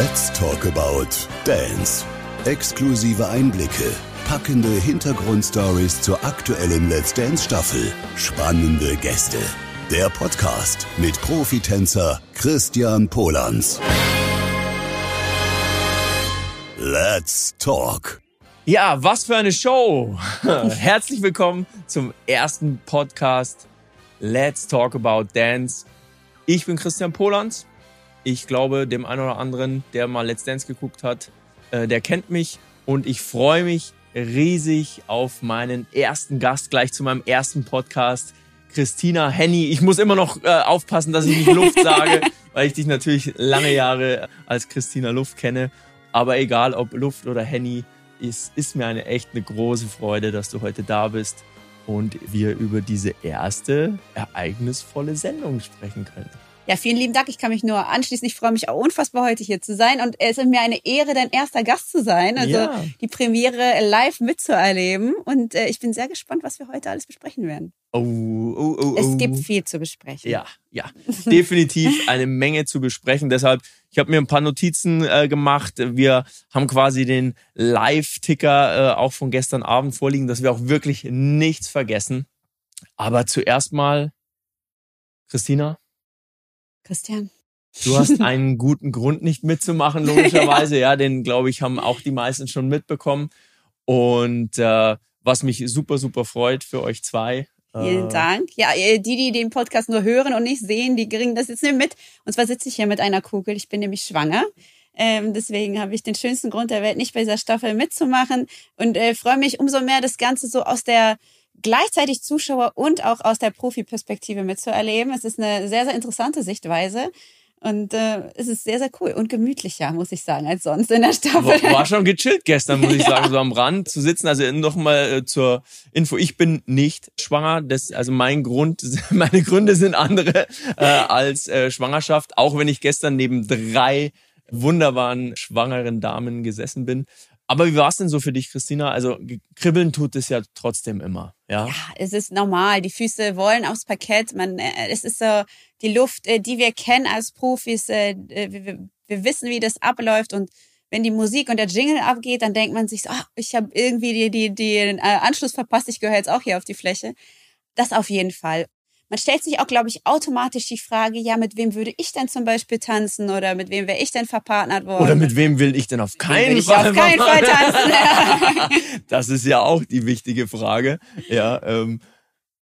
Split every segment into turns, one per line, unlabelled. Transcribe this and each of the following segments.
Let's talk about Dance. Exklusive Einblicke, packende Hintergrundstories zur aktuellen Let's Dance Staffel, spannende Gäste. Der Podcast mit Profitänzer Christian Polans. Let's talk.
Ja, was für eine Show! Herzlich willkommen zum ersten Podcast Let's Talk About Dance. Ich bin Christian Polans. Ich glaube, dem einen oder anderen, der mal Let's Dance geguckt hat, äh, der kennt mich und ich freue mich riesig auf meinen ersten Gast gleich zu meinem ersten Podcast. Christina Henny. Ich muss immer noch äh, aufpassen, dass ich nicht Luft sage, weil ich dich natürlich lange Jahre als Christina Luft kenne. Aber egal, ob Luft oder Henny, es ist mir eine echt eine große Freude, dass du heute da bist und wir über diese erste ereignisvolle Sendung sprechen können.
Ja, vielen lieben Dank. Ich kann mich nur anschließen. Ich freue mich auch unfassbar, heute hier zu sein. Und es ist mir eine Ehre, dein erster Gast zu sein. Also
Ja.
die Premiere live mitzuerleben. Und äh, ich bin sehr gespannt, was wir heute alles besprechen werden.
Oh, oh, oh, oh.
Es gibt viel zu besprechen.
Ja, ja, definitiv eine Menge zu besprechen. Deshalb, ich habe mir ein paar Notizen äh, gemacht. Wir haben quasi den Live-Ticker äh, auch von gestern Abend vorliegen, dass wir auch wirklich nichts vergessen. Aber zuerst mal, Christina,
Christian.
du hast einen guten Grund nicht mitzumachen, logischerweise. ja. den glaube ich haben auch die meisten schon mitbekommen. Und äh, was mich super, super freut für euch zwei.
Vielen
äh,
Dank. Ja, äh, die, die den Podcast nur hören und nicht sehen, die kriegen das jetzt nicht mit. Und zwar sitze ich hier mit einer Kugel. Ich bin nämlich schwanger. Ähm, deswegen habe ich den schönsten Grund der Welt, nicht bei dieser Staffel mitzumachen. Und äh, freue mich umso mehr, das Ganze so aus der gleichzeitig Zuschauer und auch aus der Profi-Perspektive mitzuerleben. Es ist eine sehr, sehr interessante Sichtweise. Und äh, es ist sehr, sehr cool und gemütlicher, muss ich sagen, als sonst in der Staffel.
War, war schon gechillt gestern, muss ich sagen, so am Rand zu sitzen. Also nochmal äh, zur Info, ich bin nicht schwanger. Das, also mein Grund, meine Gründe sind andere äh, als äh, Schwangerschaft, auch wenn ich gestern neben drei wunderbaren schwangeren Damen gesessen bin. Aber wie war es denn so für dich, Christina? Also kribbeln tut es ja trotzdem immer, ja?
Ja, es ist normal. Die Füße wollen aufs Parkett. Man, äh, es ist so die Luft, äh, die wir kennen als Profis. Äh, wir, wissen, wie das abläuft und wenn die Musik und der Jingle abgeht, dann denkt man sich, so, ah, ich habe irgendwie die, die, die, den Anschluss verpasst. Ich gehöre jetzt auch hier auf die Fläche. Das auf jeden Fall. Man stellt sich auch, glaube ich, automatisch die Frage, ja, mit wem würde ich denn zum Beispiel tanzen oder mit wem wäre ich denn verpartnert worden?
Oder mit wem will ich denn auf
Will
keinen
ich
Fall?
auf keinen Fall tanzen.
Das ist ja auch die wichtige Frage. Ja, ähm,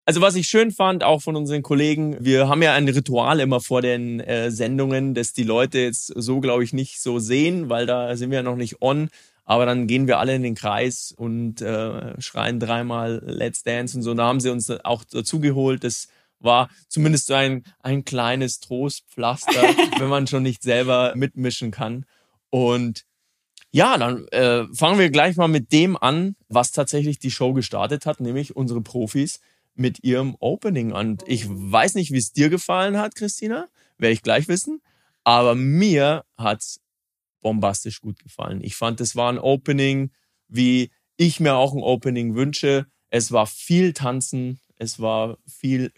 also was ich schön fand, auch von unseren Kollegen, wir haben ja ein Ritual immer vor den äh, Sendungen, das die Leute jetzt so, glaube ich, nicht so sehen, weil da sind wir ja noch nicht on. Aber dann gehen wir alle in den Kreis und äh, schreien dreimal Let's Dance und so. Und da haben sie uns auch dazugeholt. Das war zumindest so ein, ein kleines Trostpflaster, wenn man schon nicht selber mitmischen kann. Und ja, dann äh, fangen wir gleich mal mit dem an, was tatsächlich die Show gestartet hat, nämlich unsere Profis mit ihrem Opening. Und ich weiß nicht, wie es dir gefallen hat, Christina, werde ich gleich wissen. Aber mir hat's bombastisch gut gefallen. Ich fand, es war ein Opening, wie ich mir auch ein Opening wünsche. Es war viel Tanzen, es war viel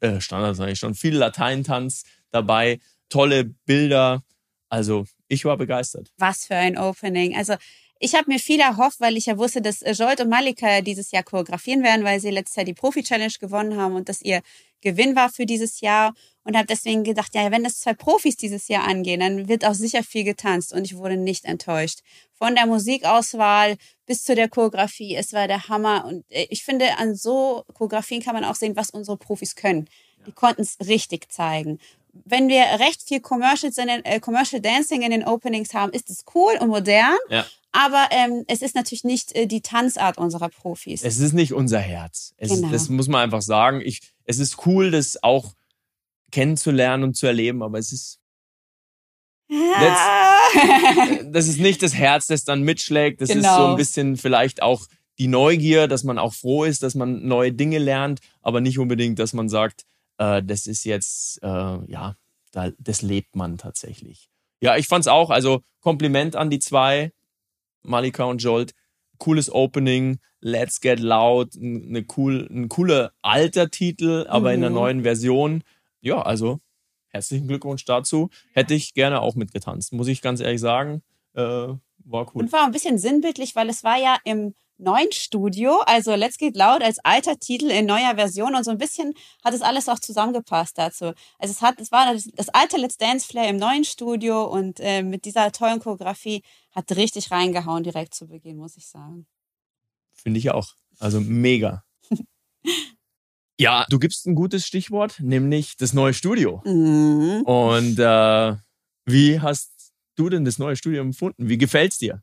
äh, Standard, sage ich schon, viel Lateintanz dabei, tolle Bilder. Also ich war begeistert.
Was für ein Opening. Also ich habe mir viel erhofft, weil ich ja wusste, dass äh, Jolt und Malika dieses Jahr choreografieren werden, weil sie letztes Jahr die Profi-Challenge gewonnen haben und das ihr Gewinn war für dieses Jahr. Und habe deswegen gedacht, ja, wenn das zwei Profis dieses Jahr angehen, dann wird auch sicher viel getanzt. Und ich wurde nicht enttäuscht. Von der Musikauswahl bis zu der Choreografie, es war der Hammer. Und äh, ich finde, an so Choreografien kann man auch sehen, was unsere Profis können. Die konnten es richtig zeigen wenn wir recht viel den, äh, Commercial Dancing in den Openings haben, ist es cool und modern.
Ja.
Aber ähm, es ist natürlich nicht äh, die Tanzart unserer Profis.
Es ist nicht unser Herz. Es
Genau.
ist, das muss man einfach sagen. Ich, es ist cool, das auch kennenzulernen und zu erleben, aber es ist,
Ah.
das ist nicht das Herz, das dann mitschlägt. Das ist
Genau.
so ein bisschen vielleicht auch die Neugier, dass man auch froh ist, dass man neue Dinge lernt, aber nicht unbedingt, dass man sagt, äh, das ist jetzt, äh, ja, da, das lebt man tatsächlich. Ja, ich fand's auch, also Kompliment an die zwei, Malika und Jolt. Cooles Opening, Let's Get Loud, eine cool, ein cooler alter Titel, aber in einer
Mhm.
neuen Version. Ja, also herzlichen Glückwunsch dazu. Hätte ich gerne auch mitgetanzt, muss ich ganz ehrlich sagen. Äh, war cool.
Und war ein bisschen sinnbildlich, weil es war ja im neuen Studio, also Let's Get Loud als alter Titel in neuer Version und so ein bisschen hat es alles auch zusammengepasst dazu. Also es hat, es war das, das alte Let's Dance Flair im neuen Studio und äh, mit dieser tollen Choreografie hat richtig reingehauen direkt zu Beginn, muss ich sagen.
Finde ich auch. Also mega. ja, du gibst ein gutes Stichwort, nämlich das neue Studio.
Mhm.
Und äh, wie hast du denn das neue Studio empfunden? Wie gefällt's dir?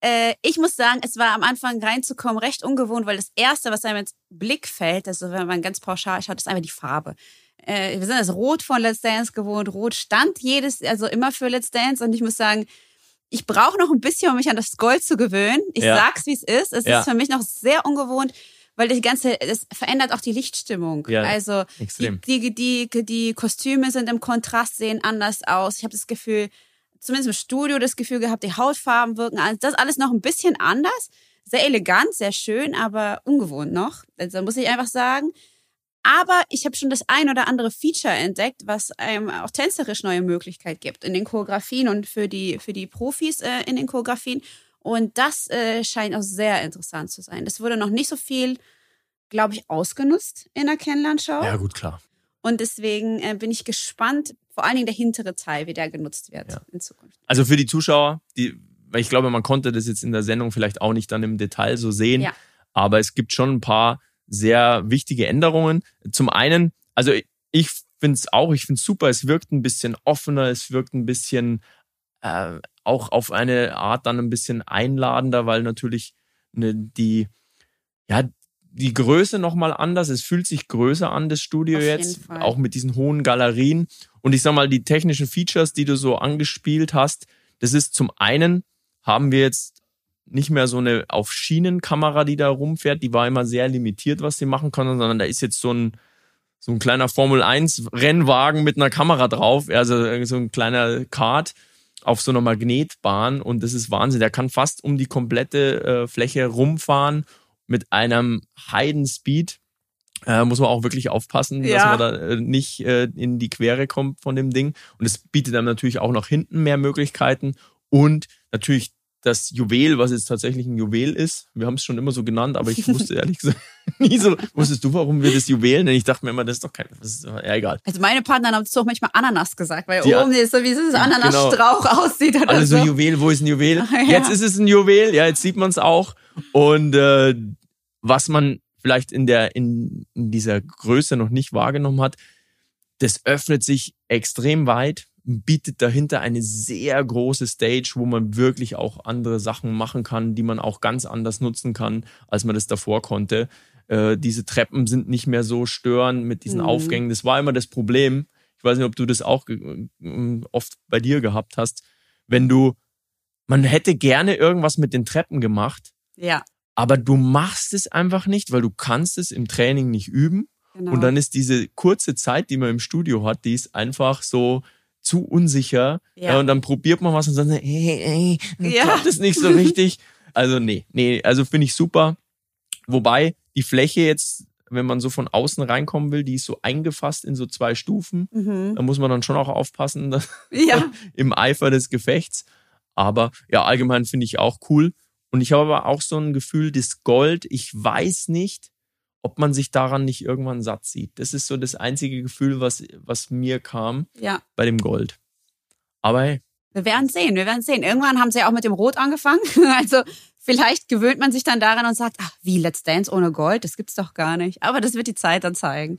Äh, ich muss sagen, es war am Anfang reinzukommen recht ungewohnt, weil das Erste, was einem ins Blick fällt, also wenn man ganz pauschal schaut, ist einfach die Farbe. Äh, wir sind das Rot von Let's Dance gewohnt. Rot stand jedes, also immer für Let's Dance. Und ich muss sagen, ich brauche noch ein bisschen, um mich an das Gold zu gewöhnen. Ich
Ja.
sag's, wie es ist. Es
Ja.
ist für mich noch sehr ungewohnt, weil das ganze, es verändert auch die Lichtstimmung.
Ja,
also die,
extrem.
die, die, die Kostüme sind im Kontrast, sehen anders aus. Ich habe das Gefühl, zumindest im Studio das Gefühl gehabt, die Hautfarben wirken, das alles noch ein bisschen anders. Sehr elegant, sehr schön, aber ungewohnt noch. Also muss ich einfach sagen. Aber ich habe schon das ein oder andere Feature entdeckt, was einem auch tänzerisch neue Möglichkeit gibt in den Choreografien und für die, für die Profis äh, in den Choreografien. Und das äh, scheint auch sehr interessant zu sein. Das wurde noch nicht so viel, glaube ich, ausgenutzt in der Kennenlernschau.
Ja, gut, klar.
Und deswegen äh, bin ich gespannt, vor allen Dingen der hintere Teil, wie der genutzt wird
Ja.
in Zukunft.
Also für die Zuschauer, die, weil ich glaube, man konnte das jetzt in der Sendung vielleicht auch nicht dann im Detail so sehen,
Ja.
aber es gibt schon ein paar sehr wichtige Änderungen. Zum einen, also ich finde es auch, ich finde es super, es wirkt ein bisschen offener, es wirkt ein bisschen äh, auch auf eine Art dann ein bisschen einladender, weil natürlich ne, die, ja, die Größe nochmal anders. Es fühlt sich größer an, das Studio
Auf
jetzt, auch mit diesen hohen Galerien. Und ich sag mal, die technischen Features, die du so angespielt hast, das ist zum einen, haben wir jetzt nicht mehr so eine auf Schienenkamera, die da rumfährt, die war immer sehr limitiert, was sie machen kann, sondern da ist jetzt so ein, so ein kleiner Formel 1 Rennwagen mit einer Kamera drauf, also so ein kleiner Kart auf so einer Magnetbahn und das ist Wahnsinn. Der kann fast um die komplette äh, Fläche rumfahren mit einem Heidenspeed. Äh, muss man auch wirklich aufpassen, dass
Ja.
man da äh, nicht äh, in die Quere kommt von dem Ding. Und es bietet dann natürlich auch nach hinten mehr Möglichkeiten und natürlich das Juwel, was jetzt tatsächlich ein Juwel ist. Wir haben es schon immer so genannt, aber ich wusste ehrlich gesagt nie so. Wusstest du, warum wir das Juwel nennen? Ich dachte mir immer, das ist doch kein, das ist ja egal.
Also meine Partner haben zu auch manchmal Ananas gesagt, weil
Die-
oben ist so wie ein Ananasstrauch aussieht oder
Alle so
so.
Juwel, wo ist ein Juwel?
Ja.
Jetzt ist es ein Juwel, ja, jetzt sieht man es auch. Und äh, was man vielleicht in der in, in dieser Größe noch nicht wahrgenommen hat, das öffnet sich extrem weit, bietet dahinter eine sehr große Stage, wo man wirklich auch andere Sachen machen kann, die man auch ganz anders nutzen kann, als man das davor konnte. Äh, diese Treppen sind nicht mehr so störend mit diesen
Mhm.
Aufgängen. Das war immer das Problem. Ich weiß nicht, ob du das auch ge- äh, oft bei dir gehabt hast. Wenn du, man hätte gerne irgendwas mit den Treppen gemacht,
Ja,
aber du machst es einfach nicht, weil du kannst es im Training nicht üben.
genau.
Und dann ist diese kurze Zeit, die man im Studio hat, die ist einfach so zu unsicher.
Ja.
Ja. und dann probiert man was und dann, hey, hey,
Ja.
klappt es nicht so richtig. Also nee, nee, also finde ich super. Wobei die Fläche jetzt, wenn man so von außen reinkommen will, die ist so eingefasst in so zwei Stufen.
mhm.
Da muss man dann schon auch aufpassen
Ja,
im Eifer des Gefechts. Aber ja, allgemein finde ich auch cool. Und ich habe aber auch so ein Gefühl, das Gold, ich weiß nicht, ob man sich daran nicht irgendwann satt sieht. Das ist so das einzige Gefühl, was, was mir kam
ja.
bei dem Gold. Aber hey,
Wir werden sehen, wir werden sehen. Irgendwann haben sie ja auch mit dem Rot angefangen. Also vielleicht gewöhnt man sich dann daran und sagt, ach, wie Let's Dance ohne Gold? Das gibt's doch gar nicht. Aber das wird die Zeit dann zeigen.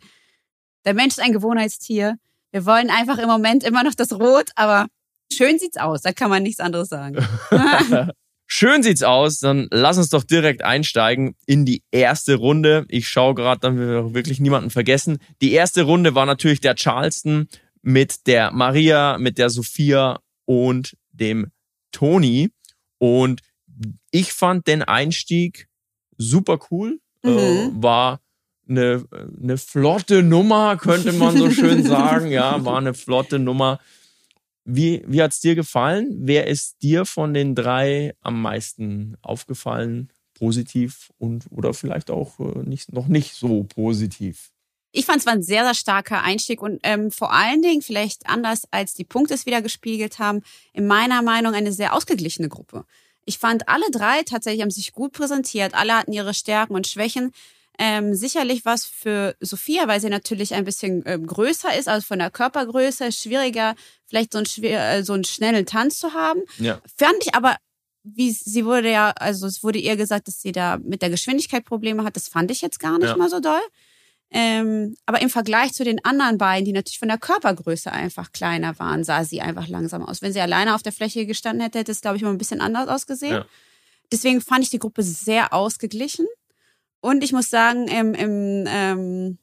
Der Mensch ist ein Gewohnheitstier. Wir wollen einfach im Moment immer noch das Rot, aber schön sieht's aus. Da kann man nichts anderes sagen.
schön sieht's aus. Dann lass uns doch direkt einsteigen in die erste Runde. Ich schaue gerade, dann wir wirklich niemanden vergessen. Die erste Runde war natürlich der Charleston mit der Maria, mit der Sophia und dem Toni. Und ich fand den Einstieg super cool.
Mhm.
Äh, war eine, eine flotte Nummer, könnte man so schön sagen. Ja, war eine flotte Nummer. Wie, wie hat's dir gefallen? Wer ist dir von den drei am meisten aufgefallen? Positiv und oder vielleicht auch äh, nicht, noch nicht so positiv?
ich fand es war ein sehr, sehr starker Einstieg und ähm, vor allen Dingen, vielleicht anders als die Punkte es wieder gespiegelt haben, in meiner Meinung eine sehr ausgeglichene Gruppe. Ich fand alle drei tatsächlich haben sich gut präsentiert, alle hatten ihre Stärken und Schwächen. Ähm, sicherlich was für Sophia, weil sie natürlich ein bisschen ähm, größer ist, also von der Körpergröße, schwieriger, vielleicht so, ein schwer, äh, so einen schnellen Tanz zu haben.
Ja.
Fand ich aber, wie sie wurde ja, also es wurde ihr gesagt, dass sie da mit der Geschwindigkeit Probleme hat. Das fand ich jetzt gar nicht
Ja.
mal so doll. Ähm, aber im Vergleich zu den anderen beiden, die natürlich von der Körpergröße einfach kleiner waren, sah sie einfach langsam aus. Wenn sie alleine auf der Fläche gestanden hätte, hätte es, glaube ich, mal ein bisschen anders ausgesehen.
Ja.
Deswegen fand ich die Gruppe sehr ausgeglichen. Und ich muss sagen, im, im, ähm,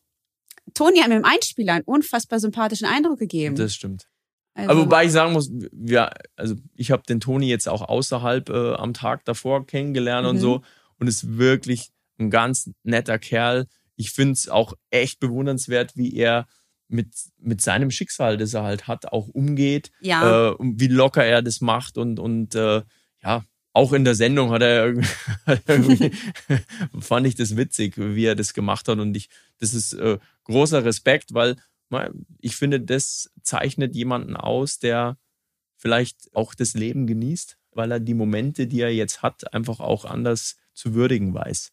Toni hat mir im Einspieler einen unfassbar sympathischen Eindruck gegeben.
Das stimmt.
also,
Aber wobei ich sagen muss, wir, also ich habe den Toni jetzt auch außerhalb äh, am Tag davor kennengelernt und
Mhm.
so und ist wirklich ein ganz netter Kerl. Ich finde es auch echt bewundernswert, wie er mit, mit seinem Schicksal, das er halt hat, auch umgeht,
ja,
äh, und wie locker er das macht und, und äh, ja, auch in der Sendung hat er irgendwie, fand ich das witzig, wie er das gemacht hat und ich, das ist äh, großer Respekt, weil ich finde, das zeichnet jemanden aus, der vielleicht auch das Leben genießt, weil er die Momente, die er jetzt hat, einfach auch anders zu würdigen weiß.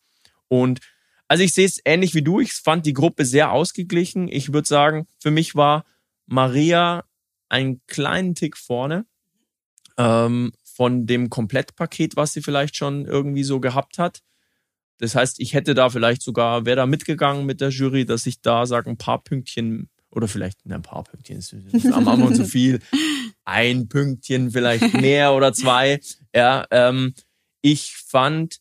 Und also ich sehe es ähnlich wie du. Ich fand die Gruppe sehr ausgeglichen. Ich würde sagen, für mich war Maria einen kleinen Tick vorne ähm, von dem Komplettpaket, was sie vielleicht schon irgendwie so gehabt hat. Das heißt, ich hätte da vielleicht sogar, wäre da mitgegangen mit der Jury, dass ich da sage, ein paar Pünktchen oder vielleicht ne, ein paar Pünktchen ist, am Anfang zu viel. Ein Pünktchen, vielleicht mehr oder zwei. Ja, ähm, ich fand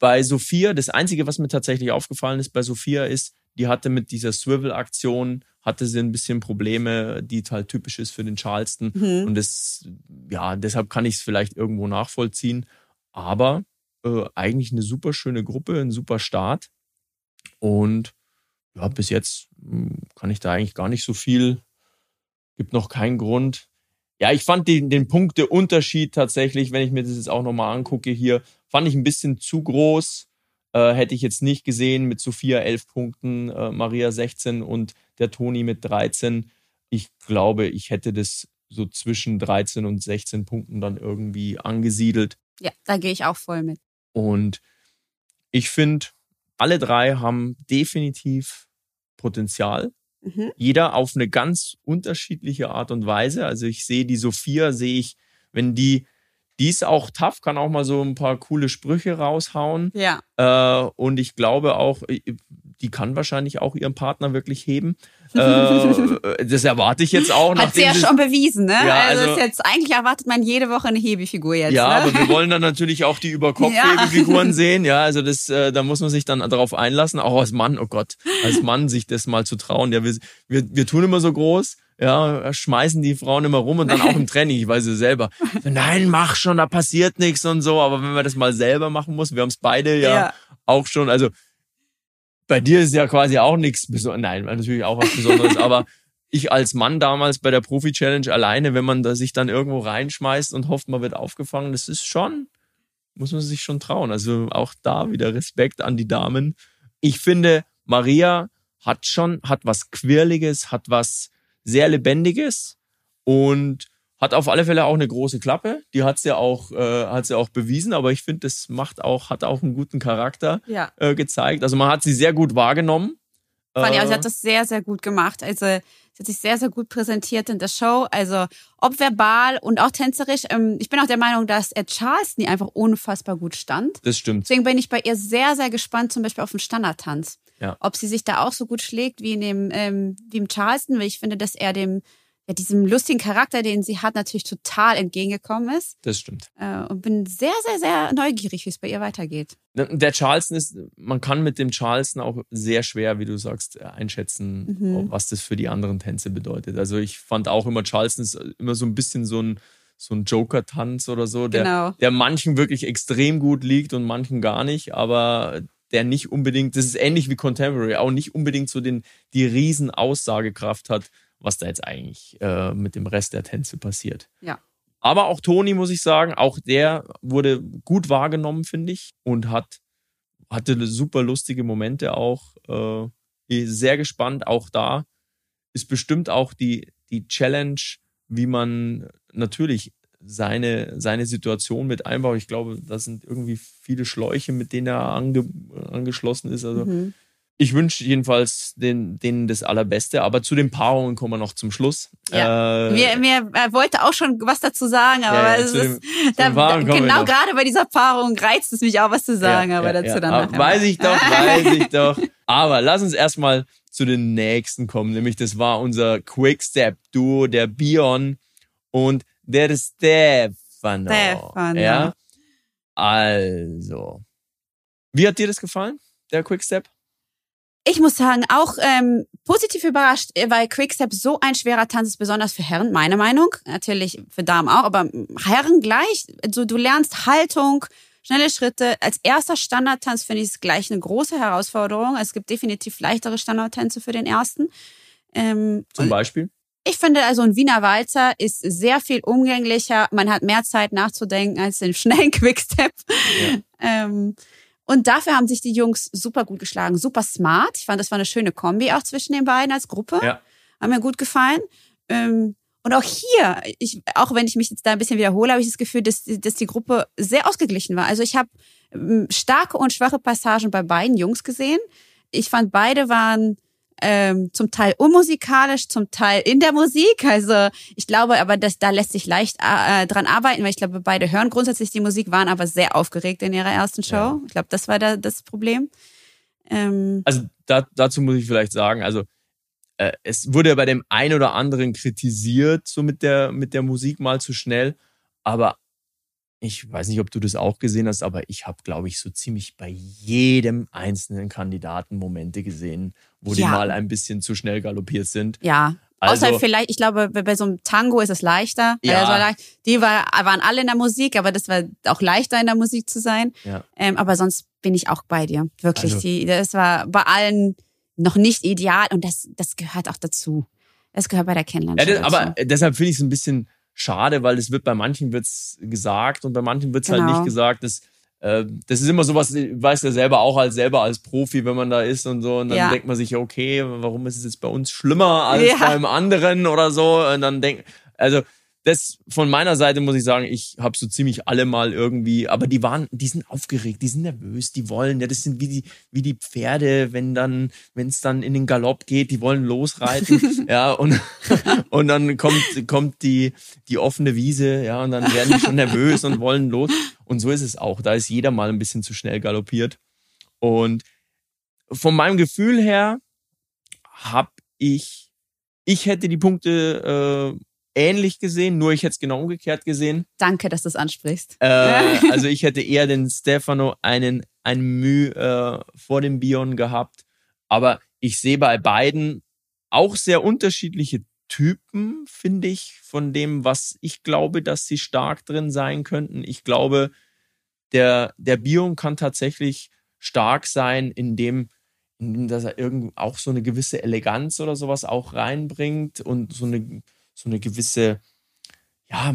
bei Sophia, das Einzige, was mir tatsächlich aufgefallen ist bei Sophia, ist, die hatte mit dieser Swivel-Aktion, hatte sie ein bisschen Probleme, die halt typisch ist für den Charleston.
mhm.
Und das, ja, deshalb kann ich es vielleicht irgendwo nachvollziehen. Aber äh, eigentlich eine super schöne Gruppe, ein super Start. Und ja, bis jetzt mh, kann ich da eigentlich gar nicht so viel, gibt noch keinen Grund. Ja, ich fand den, den Punkteunterschied tatsächlich, wenn ich mir das jetzt auch nochmal angucke hier, fand ich ein bisschen zu groß. Äh, hätte ich jetzt nicht gesehen mit Sophia 11 Punkten, äh, Maria 16 und der Toni mit 13. Ich glaube, ich hätte das so zwischen 13 und 16 Punkten dann irgendwie angesiedelt.
ja, da gehe ich auch voll mit.
Und ich finde, alle drei haben definitiv Potenzial.
Mhm.
Jeder auf eine ganz unterschiedliche Art und Weise. Also ich sehe die Sophia, sehe ich, wenn die, die ist auch tough, kann auch mal so ein paar coole Sprüche raushauen.
Ja,
Äh, und ich glaube auch, äh, die kann wahrscheinlich auch ihren Partner wirklich heben. Äh, das erwarte ich jetzt auch.
hat sie ja schon bewiesen, ne?
Ja,
also,
also-
ist jetzt eigentlich erwartet man jede Woche eine Hebefigur jetzt.
Ja,
ne?
aber wir wollen dann natürlich auch die
Ja.
Überkopf-Figuren sehen. Ja, also das, äh, da muss man sich dann darauf einlassen. Auch als Mann, oh Gott, als Mann sich das mal zu trauen. Ja, wir, wir, wir tun immer so groß. Ja, schmeißen die Frauen immer rum und dann auch im Training, ich weiß es selber. So, Nein, mach schon, da passiert nichts und so. Aber wenn man das mal selber machen muss, wir haben es beide ja,
Ja.
auch schon. Also bei dir ist ja quasi auch nichts Besonderes. Nein, natürlich auch was Besonderes, aber ich als Mann damals bei der Profi-Challenge alleine, wenn man da sich dann irgendwo reinschmeißt und hofft, man wird aufgefangen, das ist schon, muss man sich schon trauen. Also auch da wieder Respekt an die Damen. Ich finde, Maria hat schon, hat was Quirliges, hat was sehr Lebendiges und hat auf alle Fälle auch eine große Klappe. Die hat's ja auch, äh, hat's ja auch bewiesen, aber ich finde, das macht auch, hat auch einen guten Charakter
ja.
äh, gezeigt. Also man hat sie sehr gut wahrgenommen.
Fand ich, also sie
Äh,
hat das sehr, sehr gut gemacht. Also sie hat sich sehr, sehr gut präsentiert in der Show. Also ob verbal und auch tänzerisch. Ähm, ich bin auch der Meinung, dass Ed Charleston einfach unfassbar gut stand.
das stimmt.
Deswegen bin ich bei ihr sehr, sehr gespannt, zum Beispiel auf den Standardtanz.
Ja.
Ob sie sich da auch so gut schlägt wie in dem, ähm, wie im Charleston, weil ich finde, dass er dem, ja, diesem lustigen Charakter, den sie hat, natürlich total entgegengekommen ist.
Das stimmt.
Äh, und bin sehr, sehr, sehr neugierig, wie es bei ihr weitergeht.
Der Charleston ist, man kann mit dem Charleston auch sehr schwer, wie du sagst, einschätzen,
Mhm.
was das für die anderen Tänze bedeutet. Also ich fand auch immer Charleston ist immer so ein bisschen so ein, so ein Joker-Tanz oder so, der,
Genau.
der manchen wirklich extrem gut liegt und manchen gar nicht, aber der nicht unbedingt, das ist ähnlich wie Contemporary, auch nicht unbedingt so den, die riesen Aussagekraft hat, was da jetzt eigentlich äh, mit dem Rest der Tänze passiert.
Ja.
Aber auch Toni, muss ich sagen, auch der wurde gut wahrgenommen, finde ich, und hat hatte super lustige Momente auch. Äh, sehr gespannt. Auch da ist bestimmt auch die, die Challenge, wie man natürlich seine, seine Situation mit einbaut. Ich glaube, da sind irgendwie viele Schläuche, mit denen er ange, angeschlossen ist. Also mhm. ich wünsche jedenfalls den, denen das Allerbeste, aber zu den Paarungen kommen wir noch zum Schluss.
Ja. Äh, mir, mir er wollte auch schon was dazu sagen, aber ja, ja, ist, dem, da, da, genau gerade bei dieser Paarung reizt es mich auch, was zu sagen, aber dazu dann
nachher. Weiß ich doch, weiß ich doch. Aber lass uns erstmal zu den nächsten kommen, nämlich das war unser Quickstep-Duo, der Bion und der Stefano. Stefano. Ja. Also. Wie hat dir das gefallen, der Quickstep?
Ich muss sagen, auch ähm, positiv überrascht, weil Quickstep so ein schwerer Tanz ist, besonders für Herren, meine Meinung. Natürlich für Damen auch, aber Herren gleich. Also du lernst Haltung, schnelle Schritte. Als erster Standardtanz finde ich es gleich eine große Herausforderung. Es gibt definitiv leichtere Standardtänze für den ersten. Ähm,
Zum Beispiel?
Ich finde also ein Wiener Walzer ist sehr viel umgänglicher. Man hat mehr Zeit nachzudenken als den schnellen Quickstep. Ja. ähm, und dafür haben sich die Jungs super gut geschlagen, super smart. Ich fand, das war eine schöne Kombi auch zwischen den beiden als Gruppe. Ja. Haben mir gut gefallen. Ähm, und auch hier, ich, auch wenn ich mich jetzt da ein bisschen wiederhole, habe ich das Gefühl, dass, dass die Gruppe sehr ausgeglichen war. Also ich habe ähm, starke und schwache Passagen bei beiden Jungs gesehen. Ich fand, beide waren ähm, zum Teil unmusikalisch, zum Teil in der Musik. Also ich glaube aber, dass da lässt sich leicht äh, dran arbeiten, weil ich glaube, beide hören grundsätzlich die Musik, waren aber sehr aufgeregt in ihrer ersten Show. Ja. Ich glaube, das war da das Problem.
Ähm, also da, dazu muss ich vielleicht sagen, also äh, es wurde bei dem einen oder anderen kritisiert, so mit der, mit der Musik mal zu schnell, aber ich weiß nicht, ob du das auch gesehen hast, aber ich habe, glaube ich, so ziemlich bei jedem einzelnen Kandidaten Momente gesehen, wo ja. die mal ein bisschen zu schnell galoppiert sind.
Ja. Also, Außer vielleicht, ich glaube, bei so einem Tango ist es leichter. Ja. die war, waren alle in der Musik, aber das war auch leichter in der Musik zu sein. Ja. Ähm, aber sonst bin ich auch bei dir. Wirklich. Also, die, das war bei allen noch nicht ideal und das, das gehört auch dazu. Das gehört bei der Kennenlernung.
Ja, aber deshalb finde ich es ein bisschen schade, weil es wird bei manchen wird's gesagt und bei manchen wird's genau. halt nicht genau. gesagt. Das, äh, das ist immer sowas, weiß ja selber auch als selber als Profi, wenn man da ist und so. Und dann ja. denkt man sich, okay, warum ist es jetzt bei uns schlimmer als ja. beim anderen oder so? Und dann denkt, also das von meiner Seite muss ich sagen, ich habe so ziemlich alle mal irgendwie, aber die waren, die sind aufgeregt, die sind nervös, die wollen, ja, das sind wie die, wie die Pferde, wenn dann, wenn es dann in den Galopp geht, die wollen losreiten, ja, und, und dann kommt, kommt die, die offene Wiese, ja, und dann werden die schon nervös und wollen los. Und so ist es auch. Da ist jeder mal ein bisschen zu schnell galoppiert. Und von meinem Gefühl her habe ich, ich hätte die Punkte äh, ähnlich gesehen, nur ich hätte es genau umgekehrt gesehen.
Danke, dass du es ansprichst.
Äh, also ich hätte eher den Stefano einen, ein Mühe äh, vor dem Bion gehabt. Aber ich sehe bei beiden auch sehr unterschiedliche Typen, finde ich, von dem, was ich glaube, dass sie stark drin sein könnten. Ich glaube, der, der Bion kann tatsächlich stark sein, indem, indem dass er irgend auch so eine gewisse Eleganz oder sowas auch reinbringt und so eine so eine gewisse, ja,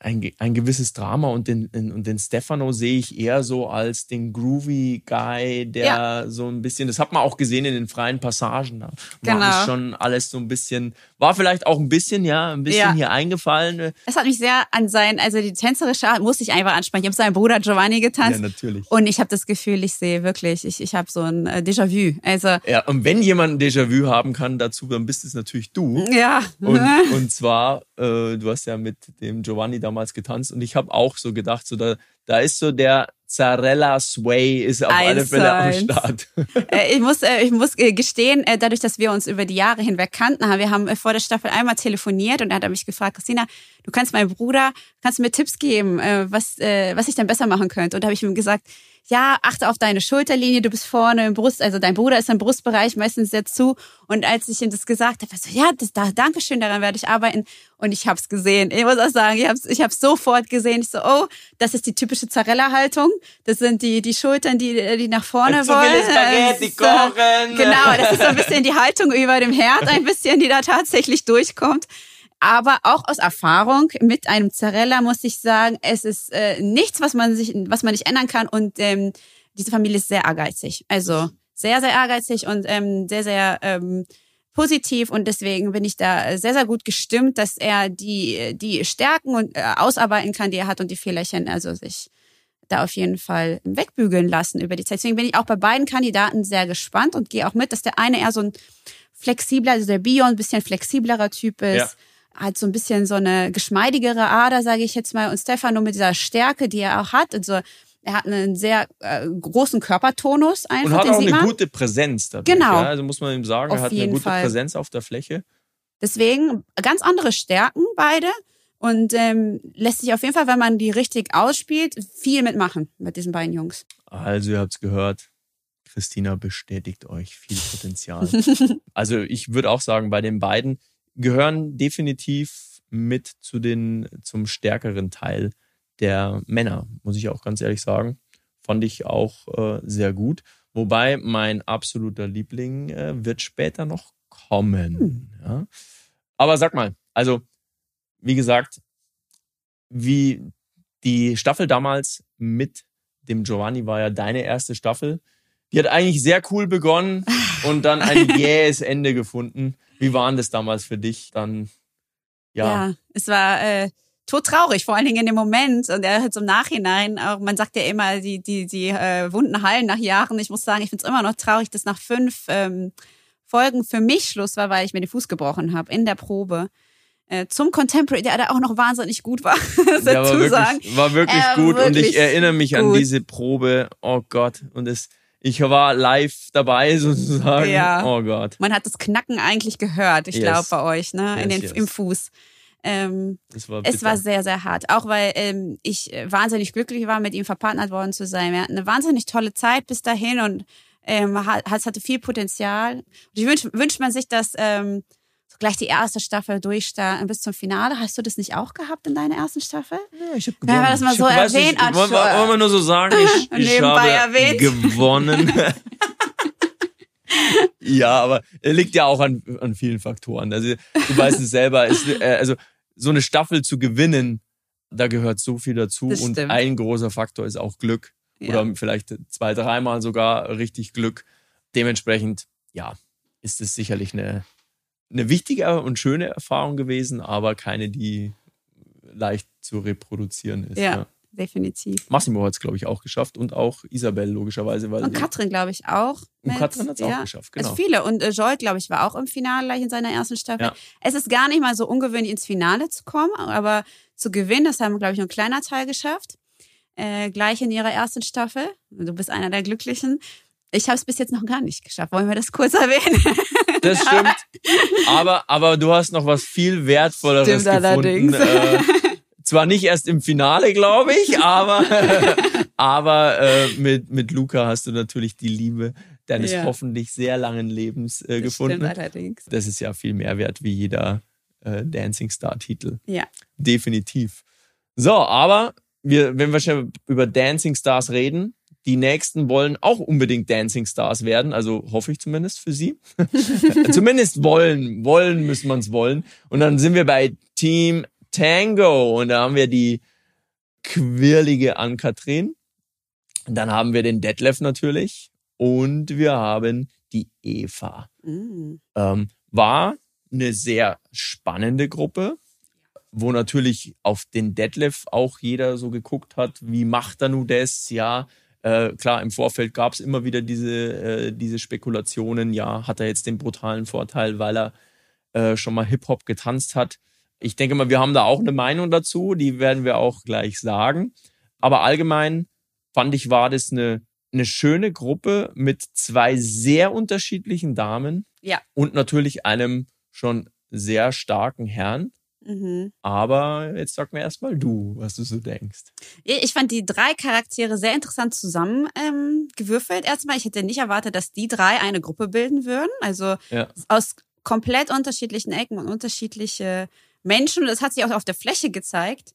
ein, ein gewisses Drama und den, und den Stefano sehe ich eher so als den groovy Guy, der ja. so ein bisschen, das hat man auch gesehen in den freien Passagen. Da genau. war schon alles so ein bisschen, war vielleicht auch ein bisschen, ja, ein bisschen ja. hier eingefallen.
Es hat mich sehr an sein, also die tänzerische Art musste ich einfach ansprechen. Ich habe seinen Bruder Giovanni getanzt. Ja, natürlich. Und ich habe das Gefühl, ich sehe wirklich, ich, ich habe so ein äh, Déjà-vu. Also,
ja, und wenn jemand ein Déjà-vu haben kann dazu, dann bist es natürlich du.
Ja.
Und, und zwar, äh, du hast ja mit dem Giovanni damals getanzt und ich habe auch so gedacht, so da, da ist so der Zarella Sway ist auf alle Fälle am Start.
Äh, ich muss, äh, ich muss äh, gestehen, dadurch, dass wir uns über die Jahre hinweg kannten, wir haben vor der Staffel einmal telefoniert und er hat mich gefragt, Christina, du kannst meinem Bruder, kannst du mir Tipps geben, was, was ich denn besser machen könnte? Und da habe ich ihm gesagt, ja, achte auf deine Schulterlinie, du bist vorne im Brust, also dein Bruder ist im Brustbereich meistens sehr zu. Und als ich ihm das gesagt habe, so, ja, das, da, danke schön, daran werde ich arbeiten. Und ich habe es gesehen. Ich muss auch sagen, ich habe ich hab's sofort gesehen. Ich so, oh, das ist die typische Zarella-Haltung. Das sind die, die Schultern, die, die nach vorne
Zu
wollen.
Spaghetti kochen.
Genau, das ist so ein bisschen die Haltung über dem Herd, ein bisschen, die da tatsächlich durchkommt. Aber auch aus Erfahrung mit einem Zarella muss ich sagen, es ist äh, nichts, was man sich, was man nicht ändern kann. Und ähm, diese Familie ist sehr ehrgeizig. Also sehr, sehr ehrgeizig und ähm, sehr, sehr ähm, positiv und deswegen bin ich da sehr, sehr gut gestimmt, dass er die, die Stärken und äh, ausarbeiten kann, die er hat und die Fehlerchen, also sich da auf jeden Fall wegbügeln lassen über die Zeit. Deswegen bin ich auch bei beiden Kandidaten sehr gespannt und gehe auch mit, dass der eine eher so ein flexibler, also der Bion ein bisschen flexiblerer Typ ist. Ja. Hat so ein bisschen so eine geschmeidigere Ader, sage ich jetzt mal. Und Stefano mit dieser Stärke, die er auch hat. Also er hat einen sehr äh, großen Körpertonus einfach.
Und hat auch eine gute Präsenz
dadurch, Genau.
Ja? Also muss man ihm sagen,
auf
er hat eine gute
Fall.
Präsenz auf der Fläche.
Deswegen ganz andere Stärken beide und ähm, lässt sich auf jeden Fall, wenn man die richtig ausspielt, viel mitmachen mit diesen beiden Jungs.
Also ihr habt's gehört, Christina bestätigt euch viel Potenzial. also ich würde auch sagen, bei den beiden gehören definitiv mit zu den zum stärkeren Teil der Männer, muss ich auch ganz ehrlich sagen. Fand ich auch äh, sehr gut. Wobei mein absoluter Liebling äh, wird später noch kommen. Hm. Ja. Aber sag mal, also wie gesagt, wie die Staffel damals mit dem Giovanni war ja deine erste Staffel. Die hat eigentlich sehr cool begonnen und dann ein jähes Ende gefunden. Wie war das damals für dich dann?
Ja, ja es war äh, todtraurig, vor allen Dingen in dem Moment und er hat im Nachhinein auch, man sagt ja immer, die, die, die äh, Wunden heilen nach Jahren. Ich muss sagen, ich finde es immer noch traurig, dass nach fünf ähm, Folgen für mich Schluss war, weil ich mir den Fuß gebrochen habe in der Probe. Äh, zum Contemporary, der da auch noch wahnsinnig gut war.
der war wirklich, war wirklich äh, gut wirklich und ich erinnere mich gut. an diese Probe. Oh Gott. Und es, ich war live dabei sozusagen. Ja. Oh Gott.
Man hat das Knacken eigentlich gehört, ich yes. glaube bei euch, ne, yes, in den, yes. im Fuß. Ähm, war es war sehr, sehr hart. Auch weil ähm, ich äh, wahnsinnig glücklich war, mit ihm verpartnert worden zu sein. Wir hatten eine wahnsinnig tolle Zeit bis dahin und ähm, es hatte viel Potenzial. Und ich wünsche wünscht man sich, dass ähm, gleich die erste Staffel durchstarten bis zum Finale. Hast du das nicht auch gehabt in deiner ersten Staffel?
Ja, ich habe gewonnen.
Wenn wir das mal
ich
so
hab,
erwähnen.
Nicht, wollen, wir, wollen wir nur so sagen, ich, ich habe erwähnt. gewonnen. ja, aber er liegt ja auch an, an vielen Faktoren. Also du weißt es selber. Ist, äh, also so eine Staffel zu gewinnen, da gehört so viel dazu. Das und stimmt. ein großer Faktor ist auch Glück. Ja. Oder vielleicht zwei, dreimal sogar richtig Glück. Dementsprechend, ja, ist es sicherlich eine eine wichtige und schöne Erfahrung gewesen, aber keine, die leicht zu reproduzieren ist.
Ja, ja. definitiv.
Massimo hat es, glaube ich, auch geschafft und auch Isabel logischerweise. Weil
und Katrin, glaube ich, auch.
Und Katrin hat es ja, auch geschafft, genau.
Also viele. Und äh, Joel, glaube ich, war auch im Finale gleich in seiner ersten Staffel. Ja. Es ist gar nicht mal so ungewöhnlich, ins Finale zu kommen, aber zu gewinnen, das haben, glaube ich, nur ein kleiner Teil geschafft. Äh, gleich in ihrer ersten Staffel. Du bist einer der Glücklichen. Ich habe es bis jetzt noch gar nicht geschafft. Wollen wir das kurz erwähnen?
Das stimmt. Aber, aber du hast noch was viel Wertvolleres stimmt gefunden. Allerdings. Äh, zwar nicht erst im Finale, glaube ich, aber, aber äh, mit, mit Luca hast du natürlich die Liebe deines ja. hoffentlich sehr langen Lebens äh, das gefunden. Stimmt allerdings. Das ist ja viel mehr wert wie jeder äh, Dancing Star-Titel.
Ja.
Definitiv. So, aber wir, wenn wir schon über Dancing Stars reden, die nächsten wollen auch unbedingt Dancing Stars werden, also hoffe ich zumindest für sie. zumindest wollen, wollen müssen man es wollen. Und dann sind wir bei Team Tango und da haben wir die quirlige Ann-Kathrin. Dann haben wir den Detlef natürlich und wir haben die Eva. Mhm. Ähm, war eine sehr spannende Gruppe, wo natürlich auf den Detlef auch jeder so geguckt hat, wie macht er nun das? Ja, äh, klar, im Vorfeld gab es immer wieder diese, äh, diese Spekulationen, ja, hat er jetzt den brutalen Vorteil, weil er äh, schon mal Hip-Hop getanzt hat. Ich denke mal, wir haben da auch eine Meinung dazu, die werden wir auch gleich sagen. Aber allgemein fand ich, war das eine, eine schöne Gruppe mit zwei sehr unterschiedlichen Damen
ja.
und natürlich einem schon sehr starken Herrn. Mhm. Aber jetzt sag mir erstmal du, was du so denkst.
Ich fand die drei Charaktere sehr interessant zusammengewürfelt. Ähm, Erstmal, ich hätte nicht erwartet, dass die drei eine Gruppe bilden würden. Also ja. aus komplett unterschiedlichen Ecken und unterschiedliche Menschen. Und das hat sich auch auf der Fläche gezeigt.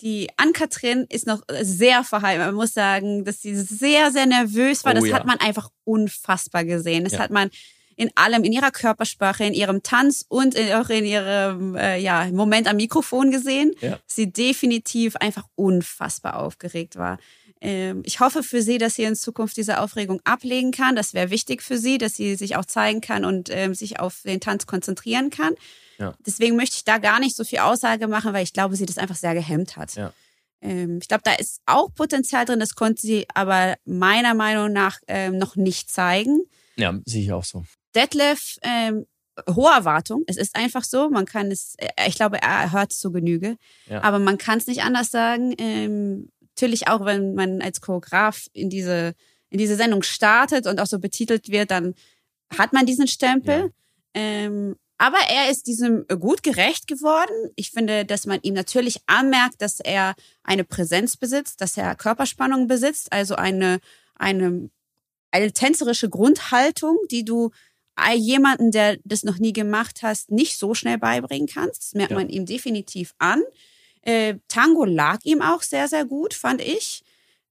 Die Ann-Kathrin ist noch sehr verheiratet. Man muss sagen, dass sie sehr, sehr nervös war. Oh, das ja. hat man einfach unfassbar gesehen. Das ja. hat man in allem, in ihrer Körpersprache, in ihrem Tanz und in, auch in ihrem äh, ja, Moment am Mikrofon gesehen. Ja. Sie definitiv einfach unfassbar aufgeregt war. Ähm, ich hoffe für sie, dass sie in Zukunft diese Aufregung ablegen kann. Das wäre wichtig für sie, dass sie sich auch zeigen kann und ähm, sich auf den Tanz konzentrieren kann.
Ja.
Deswegen möchte ich da gar nicht so viel Aussage machen, weil ich glaube, sie das einfach sehr gehemmt hat.
Ja.
Ähm, ich glaube, da ist auch Potenzial drin, das konnte sie aber meiner Meinung nach ähm, noch nicht zeigen.
Ja, sehe ich auch so.
Detlef, ähm, hohe Erwartung. Es ist einfach so. Man kann es, äh, ich glaube, er hört es zu Genüge.
Ja.
Aber man kann es nicht anders sagen. Ähm, natürlich auch, wenn man als Choreograf in diese, in diese Sendung startet und auch so betitelt wird, dann hat man diesen Stempel.
Ja.
Ähm, aber er ist diesem gut gerecht geworden. Ich finde, dass man ihm natürlich anmerkt, dass er eine Präsenz besitzt, dass er Körperspannung besitzt, also eine, eine, eine tänzerische Grundhaltung, die du jemanden, der das noch nie gemacht hast, nicht so schnell beibringen kannst. Das merkt
Ja.
man ihm definitiv an. Äh, Tango lag ihm auch sehr, sehr gut, fand ich.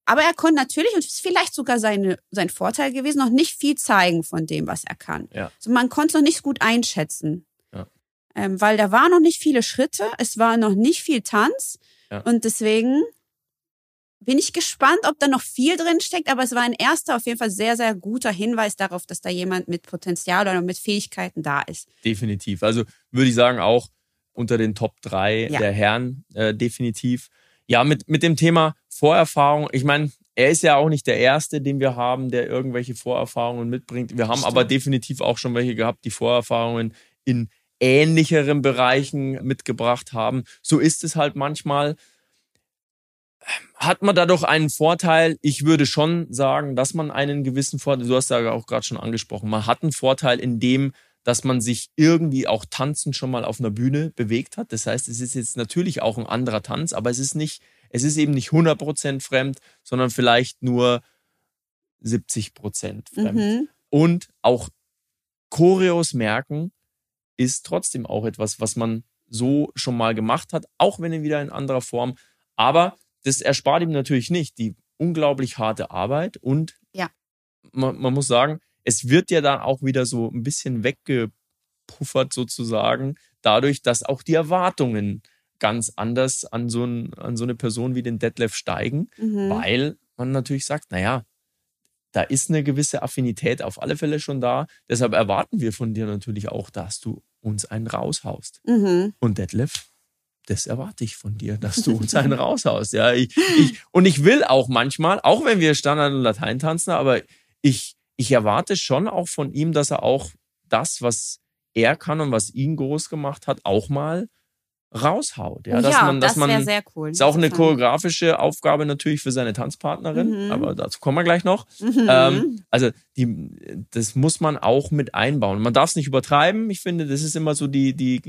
Aber er konnte natürlich, und es ist vielleicht sogar seine, sein Vorteil gewesen, noch nicht viel zeigen von dem, was er kann.
Ja.
Also man konnte es noch nicht gut einschätzen.
Ja.
Ähm, weil da waren noch nicht viele Schritte, es war noch nicht viel Tanz. Und deswegen bin ich gespannt, ob da noch viel drin steckt. Aber es war ein erster, auf jeden Fall sehr, sehr guter Hinweis darauf, dass da jemand mit Potenzial oder mit Fähigkeiten da ist.
Definitiv. Also würde ich sagen, auch unter den Top 3
Ja.
der Herren äh, definitiv. Ja, mit, mit dem Thema Vorerfahrung, ich meine, er ist ja auch nicht der Erste, den wir haben, der irgendwelche Vorerfahrungen mitbringt. Wir haben
Stimmt.
aber definitiv auch schon welche gehabt, die Vorerfahrungen in ähnlicheren Bereichen mitgebracht haben. So ist es halt manchmal. Hat man dadurch einen Vorteil? Ich würde schon sagen, dass man einen gewissen Vorteil, du hast ja auch gerade schon angesprochen, man hat einen Vorteil in dem, dass man sich irgendwie auch tanzend schon mal auf einer Bühne bewegt hat. Das heißt, es ist jetzt natürlich auch ein anderer Tanz, aber es ist nicht, es ist eben nicht 100% fremd, sondern vielleicht nur 70% fremd.
Mhm.
Und auch Choreos merken ist trotzdem auch etwas, was man so schon mal gemacht hat, auch wenn wieder in anderer Form. Aber das erspart ihm natürlich nicht die unglaublich harte Arbeit und
Ja.
man, man muss sagen, es wird ja dann auch wieder so ein bisschen weggepuffert sozusagen, dadurch, dass auch die Erwartungen ganz anders an so, ein, an so eine Person wie den Detlef steigen
Mhm.
weil man natürlich sagt, naja, da ist eine gewisse Affinität auf alle Fälle schon da. Deshalb erwarten wir von dir natürlich auch, dass du uns einen raushaust.
Mhm.
Und Detlef, das erwarte ich von dir, dass du uns einen raushaust. Ja, ich, ich, und ich will auch manchmal, auch wenn wir Standard und Latein tanzen, aber ich, ich erwarte schon auch von ihm, dass er auch das, was er kann und was ihn groß gemacht hat, auch mal raushaut. Ja, dass
ja,
man, dass
das wäre sehr cool.
ist auch eine choreografische Aufgabe natürlich für seine Tanzpartnerin,
Mhm.
aber dazu kommen wir gleich noch.
Mhm.
Ähm, also die, das muss man auch mit einbauen. Man darf es nicht übertreiben. Ich finde, das ist immer so die, die,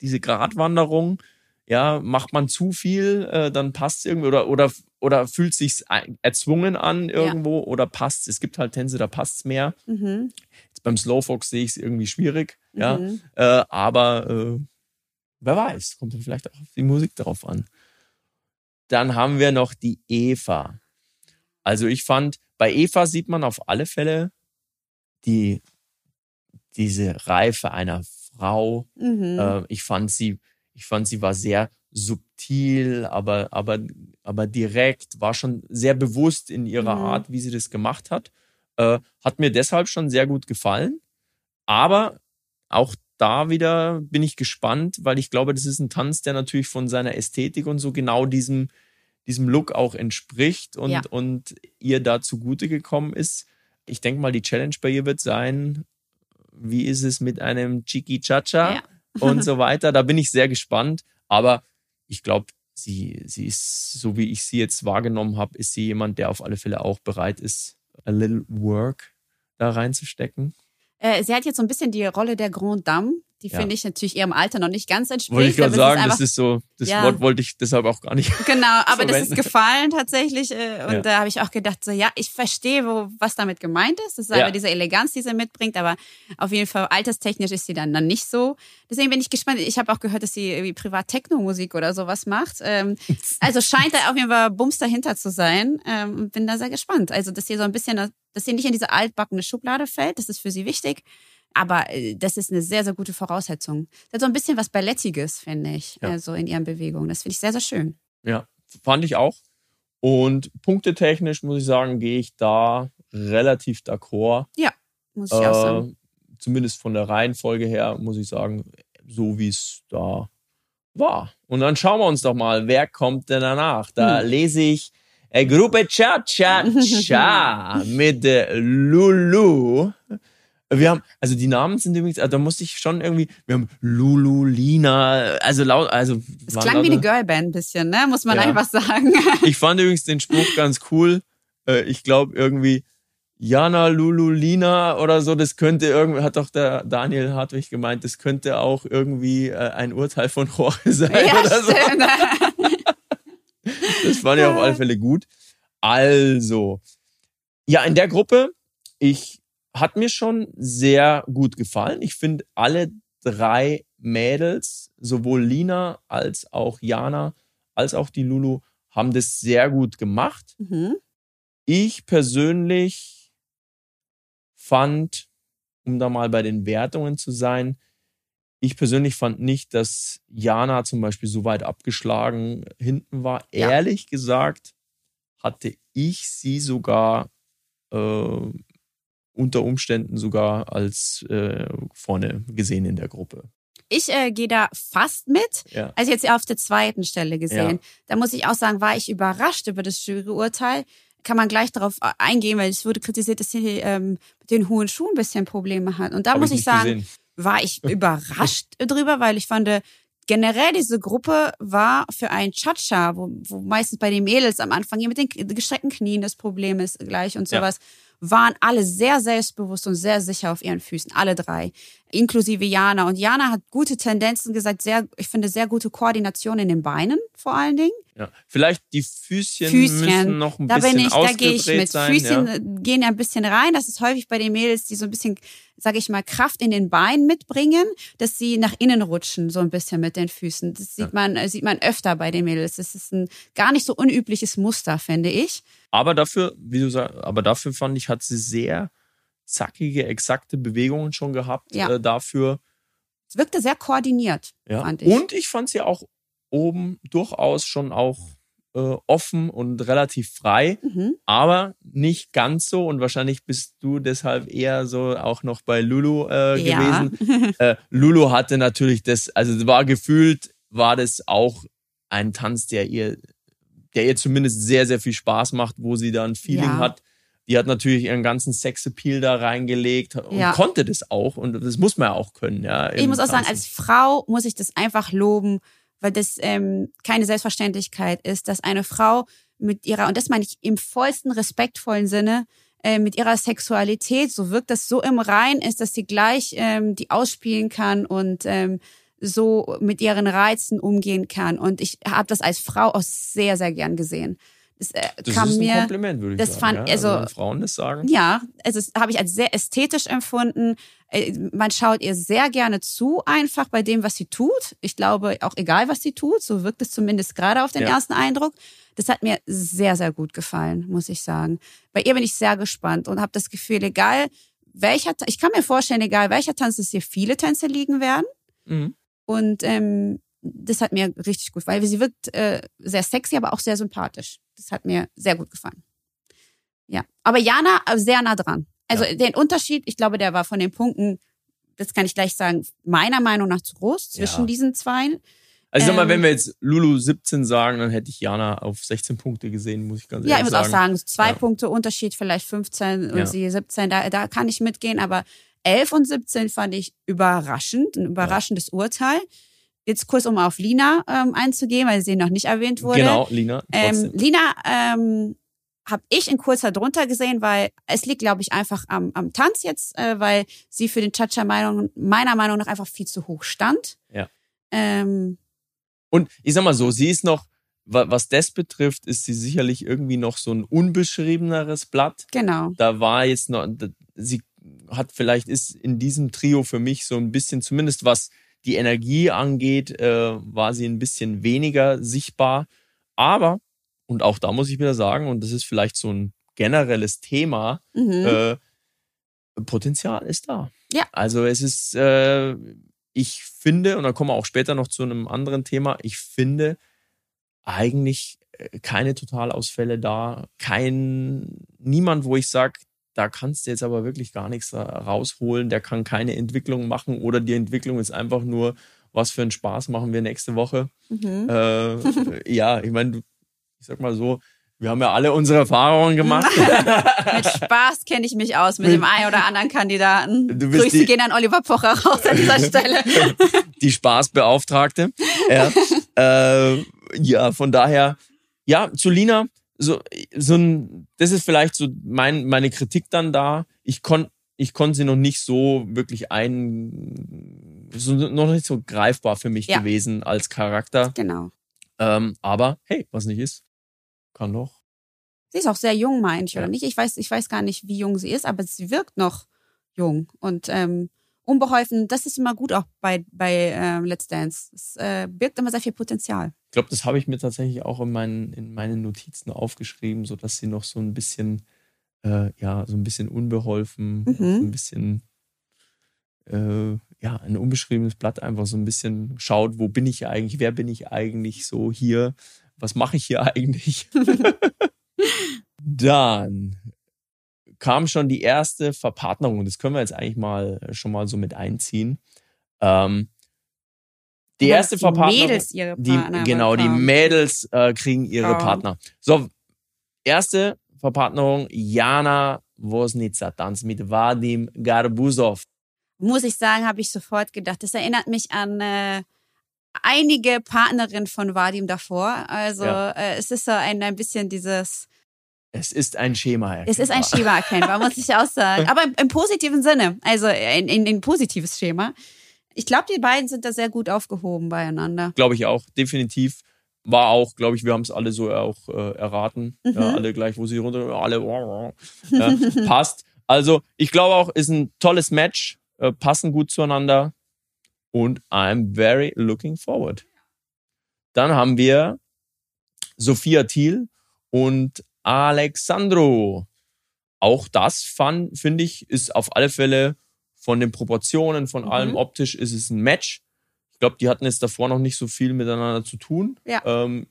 diese Gratwanderung. Ja, macht man zu viel, äh, dann passt es irgendwie oder, oder, oder fühlt sich erzwungen an irgendwo oder passt Es gibt halt Tänze, da passt es mehr.
Mhm.
Jetzt beim Slowfox sehe ich es irgendwie schwierig, ja.
Mhm.
Äh, aber äh, wer weiß, kommt dann vielleicht auch auf die Musik drauf an. Dann haben wir noch die Eva. Also ich fand, bei Eva sieht man auf alle Fälle die, diese Reife einer Frau.
Mhm.
Äh, ich fand sie, ich fand sie war sehr subtil, aber, aber, aber direkt, war schon sehr bewusst in ihrer
Mhm.
Art, wie sie das gemacht hat. Äh, hat mir deshalb schon sehr gut gefallen. Aber auch da wieder bin ich gespannt, weil ich glaube, das ist ein Tanz, der natürlich von seiner Ästhetik und so genau diesem, diesem Look auch entspricht und,
Ja.
und ihr da zugute gekommen ist. Ich denke mal, die Challenge bei ihr wird sein, wie ist es mit einem Chiki Chacha
Ja.
Und so weiter. Da bin ich sehr gespannt. Aber ich glaube, sie, sie ist, so wie ich sie jetzt wahrgenommen habe, ist sie jemand, der auf alle Fälle auch bereit ist, a little work da reinzustecken.
Äh, sie hat jetzt so ein bisschen die Rolle der Grand Dame. Die
Ja.
finde ich natürlich ihrem Alter noch nicht ganz entspricht.
Wollte ich gerade
ist
sagen,
einfach-
das ist so, das
Ja.
Wort wollte ich deshalb auch gar nicht.
Genau, aber das ist gefallen tatsächlich. Äh, und
Ja.
da habe ich auch gedacht, so ja, ich verstehe, wo, was damit gemeint ist. Das ist aber diese Eleganz, die sie mitbringt, aber auf jeden Fall alterstechnisch ist sie dann, dann nicht so. Deswegen bin ich gespannt. Ich habe auch gehört, dass sie irgendwie privat Techno-Musik oder sowas macht. Ähm, also scheint da auf jeden Fall Bums dahinter zu sein. Ähm, und bin da sehr gespannt. Also, dass sie so ein bisschen, dass sie nicht in diese altbackene Schublade fällt, das ist für sie wichtig. Aber äh, das ist eine sehr, sehr gute Voraussetzung. Sie hat so ein bisschen was Ballettiges, finde ich,
Ja.
also in ihren Bewegungen. Das finde ich sehr, sehr schön.
Ja, fand ich auch. Und punktetechnisch muss ich sagen, gehe ich da relativ d'accord.
Ja, muss ich auch sagen.
Äh, zumindest von der Reihenfolge her, muss ich sagen, so wie es da war. Und dann schauen wir uns doch mal, wer kommt denn danach? Da
Hm.
lese ich äh, Gruppe Cha Cha Cha mit äh, Lulu. Wir haben, also die Namen sind übrigens, also da musste ich schon irgendwie, wir haben Lulu, Lina, also laut, also.
Es klang wie eine Girlband ein bisschen, ne? Muss man
Ja.
einfach sagen.
Ich fand übrigens den Spruch ganz cool. Äh, Ich glaube irgendwie Jana Lulu Lina oder so, das könnte irgendwie, hat doch der Daniel Hartwig gemeint, das könnte auch irgendwie äh, ein Urteil von Jorge sein
ja,
oder so.
stimmt.
Das fand ich auf alle Fälle gut. Also, ja, in der Gruppe, ich hat mir schon sehr gut gefallen. Ich finde alle drei Mädels, sowohl Lina als auch Jana, als auch die Lulu, haben das sehr gut gemacht.
Mhm.
Ich persönlich fand, um da mal bei den Wertungen zu sein, ich persönlich fand nicht, dass Jana zum Beispiel so weit abgeschlagen hinten war.
Ja.
Ehrlich gesagt hatte ich sie sogar äh, unter Umständen sogar als äh, vorne gesehen in der Gruppe.
Ich äh, gehe da fast mit.
Ja.
Also jetzt auf der zweiten Stelle gesehen.
Ja.
Da muss ich auch sagen, war ich überrascht über das Juryurteil. Kann man gleich darauf äh, eingehen, weil es wurde kritisiert, dass sie ähm, mit den hohen Schuhen ein bisschen Probleme hat. Und da
Hab
muss ich,
nicht
sagen,
gesehen.
war ich überrascht drüber, weil ich fand, generell diese Gruppe war für ein Cha-Cha, wo, wo meistens bei den Mädels am Anfang hier mit den gestreckten Knien das Problem ist gleich und
Ja.
Waren alle sehr selbstbewusst und sehr sicher auf ihren Füßen, alle drei, inklusive Jana. Und Jana hat gute Tendenzen gesagt, sehr, ich finde sehr gute Koordination in den Beinen vor allen Dingen.
Ja. Vielleicht die Füßchen,
Füßchen.
müssen noch ein
Da
bisschen
bin ich, da gehe ich mit.
sein.
Füßchen
ja.
gehen ja ein bisschen rein. Das ist häufig bei den Mädels, die so ein bisschen, sage ich mal, Kraft in den Beinen mitbringen, dass sie nach innen rutschen, so ein bisschen mit den Füßen. Das sieht man, äh, sieht man öfter bei den Mädels. Das ist ein gar nicht so unübliches Muster, finde ich.
Aber dafür, wie du sagst, aber dafür fand ich, hat sie sehr zackige, exakte Bewegungen schon gehabt.
Ja.
Äh, dafür.
Es wirkte sehr koordiniert,
Ja.
fand ich.
Und ich fand sie auch oben durchaus schon auch äh, offen und relativ frei,
Mhm.
aber nicht ganz so. Und wahrscheinlich bist du deshalb eher so auch noch bei Lulu äh,
Ja.
gewesen. äh, Lulu hatte natürlich das, also es war gefühlt, war das auch ein Tanz, der ihr, der ihr zumindest sehr, sehr viel Spaß macht, wo sie da ein Feeling
Ja.
hat. Die hat natürlich ihren ganzen Sexappeal da reingelegt und
Ja.
konnte das auch. Und das muss man ja auch können, ja.
Ich muss auch sagen, als Frau muss ich das einfach loben, weil das ähm, keine Selbstverständlichkeit ist, dass eine Frau mit ihrer, und das meine ich im vollsten respektvollen Sinne, äh, mit ihrer Sexualität, so wirkt das so im Rein ist, dass sie gleich ähm, die ausspielen kann und ähm, so mit ihren Reizen umgehen kann. Und ich habe das als Frau auch sehr, sehr gern gesehen. Das, äh,
das
kam
ist ein
mir,
Kompliment, würde ich
das
sagen.
fand-
ja.
also-
wenn Frauen das sagen.
ja, also habe ich als sehr ästhetisch empfunden. Äh, Man schaut ihr sehr gerne zu, einfach bei dem, was sie tut. Ich glaube, auch egal, was sie tut, so wirkt es zumindest gerade auf den
Ja.
ersten Eindruck. Das hat mir sehr, sehr gut gefallen, muss ich sagen. Bei ihr bin ich sehr gespannt und habe das Gefühl, egal welcher, ich kann mir vorstellen, egal welcher Tanz, dass hier viele Tänze liegen werden.
Mhm.
Und ähm, das hat mir richtig gut, weil sie wirkt äh, sehr sexy, aber auch sehr sympathisch. Das hat mir sehr gut gefallen. Ja, aber Jana äh, sehr nah dran. Also den Unterschied, ich glaube, der war von den Punkten, das kann ich gleich sagen, meiner Meinung nach zu groß zwischen
Ja.
diesen zwei.
Also ich sag mal,
Ähm,
wenn wir jetzt Lulu 17 sagen, dann hätte ich Jana auf 16 Punkte gesehen, muss ich ganz
Ja, ich
ehrlich
muss auch sagen, zwei
Ja.
Punkte Unterschied, vielleicht 15 und
Ja.
sie 17, da, da kann ich mitgehen, aber 11 und 17 fand ich überraschend, ein überraschendes Urteil. Jetzt kurz, um auf Lina ähm, einzugehen, weil sie noch nicht erwähnt wurde.
Genau, Lina.
Ähm. Lina ähm, habe ich in kurzer drunter gesehen, weil es liegt, glaube ich, einfach am, am Tanz jetzt, äh, weil sie für den Cha-Cha Meinung, meiner Meinung nach einfach viel zu hoch stand.
Ja.
Ähm,
Und ich sag mal so, sie ist noch, wa- was das betrifft, ist sie sicherlich irgendwie noch so ein unbeschriebeneres Blatt.
genau.
Da war jetzt noch, sie hat vielleicht ist in diesem Trio für mich so ein bisschen, zumindest was die Energie angeht, äh, war sie ein bisschen weniger sichtbar. Aber, und auch da muss ich wieder sagen, und das ist vielleicht so ein generelles Thema,
Mhm.
äh, Potenzial ist da.
Ja.
Also es ist, äh, ich finde, und dann kommen wir auch später noch zu einem anderen Thema, ich finde, eigentlich äh, keine Totalausfälle da, kein, niemand, wo ich sage, da kannst du jetzt aber wirklich gar nichts rausholen, der kann keine Entwicklung machen oder die Entwicklung ist einfach nur, was für einen Spaß machen wir nächste Woche. Mhm. Äh, ja, ich meine, ich sag mal so, wir haben ja alle unsere Erfahrungen gemacht.
mit Spaß kenne ich mich aus mit dem einen oder anderen Kandidaten. Du bist Grüße die, gehen an Oliver Pocher raus an dieser Stelle.
die Spaßbeauftragte. Ja, äh, ja, von daher, ja, zu Lina, so, so ein, das ist vielleicht so mein, meine Kritik dann da. Ich konnte ich konnte sie noch nicht so wirklich ein, so, noch nicht so greifbar für mich ja. gewesen als Charakter.
Genau.
Ähm, aber hey, was nicht ist, kann doch.
Sie ist auch sehr jung, meine ich, ja. oder nicht? Ich weiß, ich weiß gar nicht, wie jung sie ist, aber sie wirkt noch jung und ähm, unbeholfen. Das ist immer gut auch bei, bei ähm, Let's Dance. Es äh, birgt immer sehr viel Potenzial.
Ich glaube, das habe ich mir tatsächlich auch in meinen, in meinen Notizen aufgeschrieben, sodass sie noch so ein bisschen, äh, ja, so ein bisschen unbeholfen, mhm. so ein bisschen, äh, ja, ein unbeschriebenes Blatt einfach so ein bisschen schaut, wo bin ich eigentlich, wer bin ich eigentlich so hier, was mache ich hier eigentlich? Dann kam schon die erste Verpartnerung. Das können wir jetzt eigentlich mal äh, schon mal so mit einziehen. Ähm, die erste die Verpartnerung.
Mädels ihre Partner.
Die, genau, die Mädels äh, kriegen ihre oh. Partner. So, erste Verpartnerung: Jana Wosnica tanzt mit Vadim Garbuzov.
Muss ich sagen, habe ich sofort gedacht. Das erinnert mich an äh, einige Partnerinnen von Vadim davor. Also ja. äh, es ist so ein, ein bisschen dieses.
Es ist ein Schema
erkennbar. Es ist ein Schema erkennbar, muss ich auch sagen. Aber im, im positiven Sinne, also in, in, in positives Schema. Ich glaube, die beiden sind da sehr gut aufgehoben beieinander.
Glaube ich auch, definitiv. War auch, glaube ich, wir haben es alle so auch äh, erraten. Mhm. Ja, alle gleich, wo sie runter, alle ja, passt. Also ich glaube auch, ist ein tolles Match, äh, passen gut zueinander und I'm very looking forward. Dann haben wir Sophia Thiel und Alexandro. Auch das finde ich, ist auf alle Fälle von den Proportionen, von mhm. allem optisch ist es ein Match. Ich glaube, die hatten jetzt davor noch nicht so viel miteinander zu tun.
Ja.
Ähm,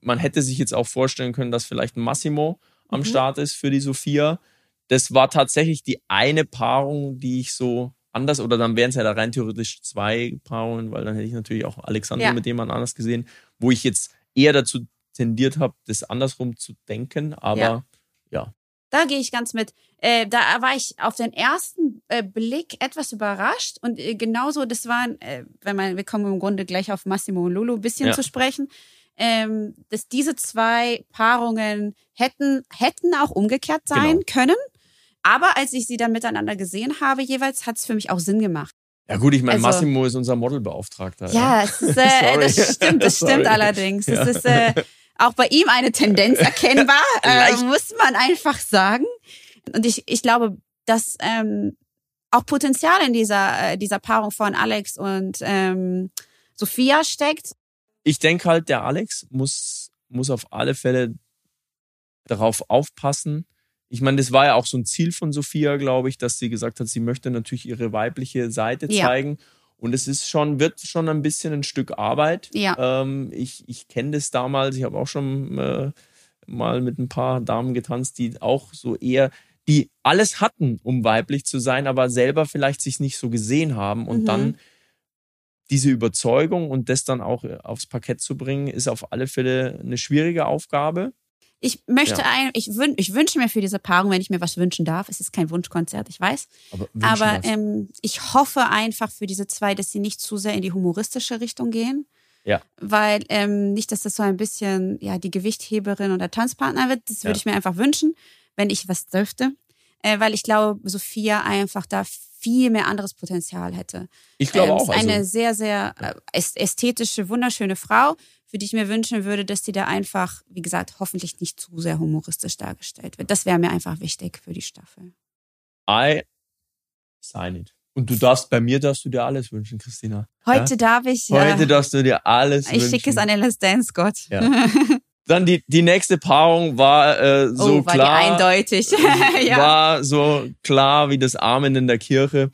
man hätte sich jetzt auch vorstellen können, dass vielleicht ein Massimo am mhm. Start ist für die Sophia. Das war tatsächlich die eine Paarung, die ich so anders oder dann wären es ja da rein theoretisch zwei Paarungen, weil dann hätte ich natürlich auch Alexander ja. mit jemand anders gesehen, wo ich jetzt eher dazu tendiert habe, das andersrum zu denken, aber ja. ja.
Da gehe ich ganz mit. Äh, da war ich auf den ersten äh, Blick etwas überrascht und äh, genauso, das waren, äh, wenn man, wir kommen im Grunde gleich auf Massimo und Lulu ein bisschen ja. zu sprechen, ähm, dass diese zwei Paarungen hätten, hätten auch umgekehrt sein genau. können. Aber als ich sie dann miteinander gesehen habe, jeweils hat es für mich auch Sinn gemacht.
Ja gut, ich meine, also, Massimo ist unser Modelbeauftragter.
Ja, ja. Ist, äh, das stimmt, das stimmt allerdings. Ja. ist äh, auch bei ihm eine Tendenz erkennbar, äh, muss man einfach sagen. Und ich, ich glaube, dass ähm, auch Potenzial in dieser, äh, dieser Paarung von Alex und ähm, Sophia steckt.
Ich denke halt, der Alex muss, muss auf alle Fälle darauf aufpassen, ich meine, das war ja auch so ein Ziel von Sophia, glaube ich, dass sie gesagt hat, sie möchte natürlich ihre weibliche Seite ja. zeigen. Und es ist schon, wird schon ein bisschen ein Stück Arbeit.
Ja.
Ähm, ich ich kenne das damals, ich habe auch schon äh, mal mit ein paar Damen getanzt, die auch so eher, die alles hatten, um weiblich zu sein, aber selber vielleicht sich nicht so gesehen haben. Und mhm. dann diese Überzeugung und das dann auch aufs Parkett zu bringen, ist auf alle Fälle eine schwierige Aufgabe.
Ich möchte ja. ein, ich, wün, ich wünsche mir für diese Paarung, wenn ich mir was wünschen darf, es ist kein Wunschkonzert, ich weiß. Aber, aber ähm, ich hoffe einfach für diese zwei, dass sie nicht zu sehr in die humoristische Richtung gehen.
Ja.
Weil ähm, nicht, dass das so ein bisschen ja die Gewichtheberin oder Tanzpartner wird. Das würde ja. ich mir einfach wünschen, wenn ich was dürfte. Äh, weil ich glaube, Sophia einfach da viel mehr anderes Potenzial hätte.
Ich glaube ähm, auch.
Ist eine also, sehr, sehr äh, ästhetische, wunderschöne Frau für die ich mir wünschen würde, dass die da einfach, wie gesagt, hoffentlich nicht zu sehr humoristisch dargestellt wird. Das wäre mir einfach wichtig für die Staffel.
I sign it. Und du darfst, bei mir darfst du dir alles wünschen, Christina.
Heute ja? darf ich, ja.
Heute darfst du dir alles
ich
wünschen.
Ich schicke es an Let's Dance Gott. Ja.
Dann die, die nächste Paarung war äh, so
oh, war
klar.
Die eindeutig.
ja. War so klar wie das Amen in der Kirche.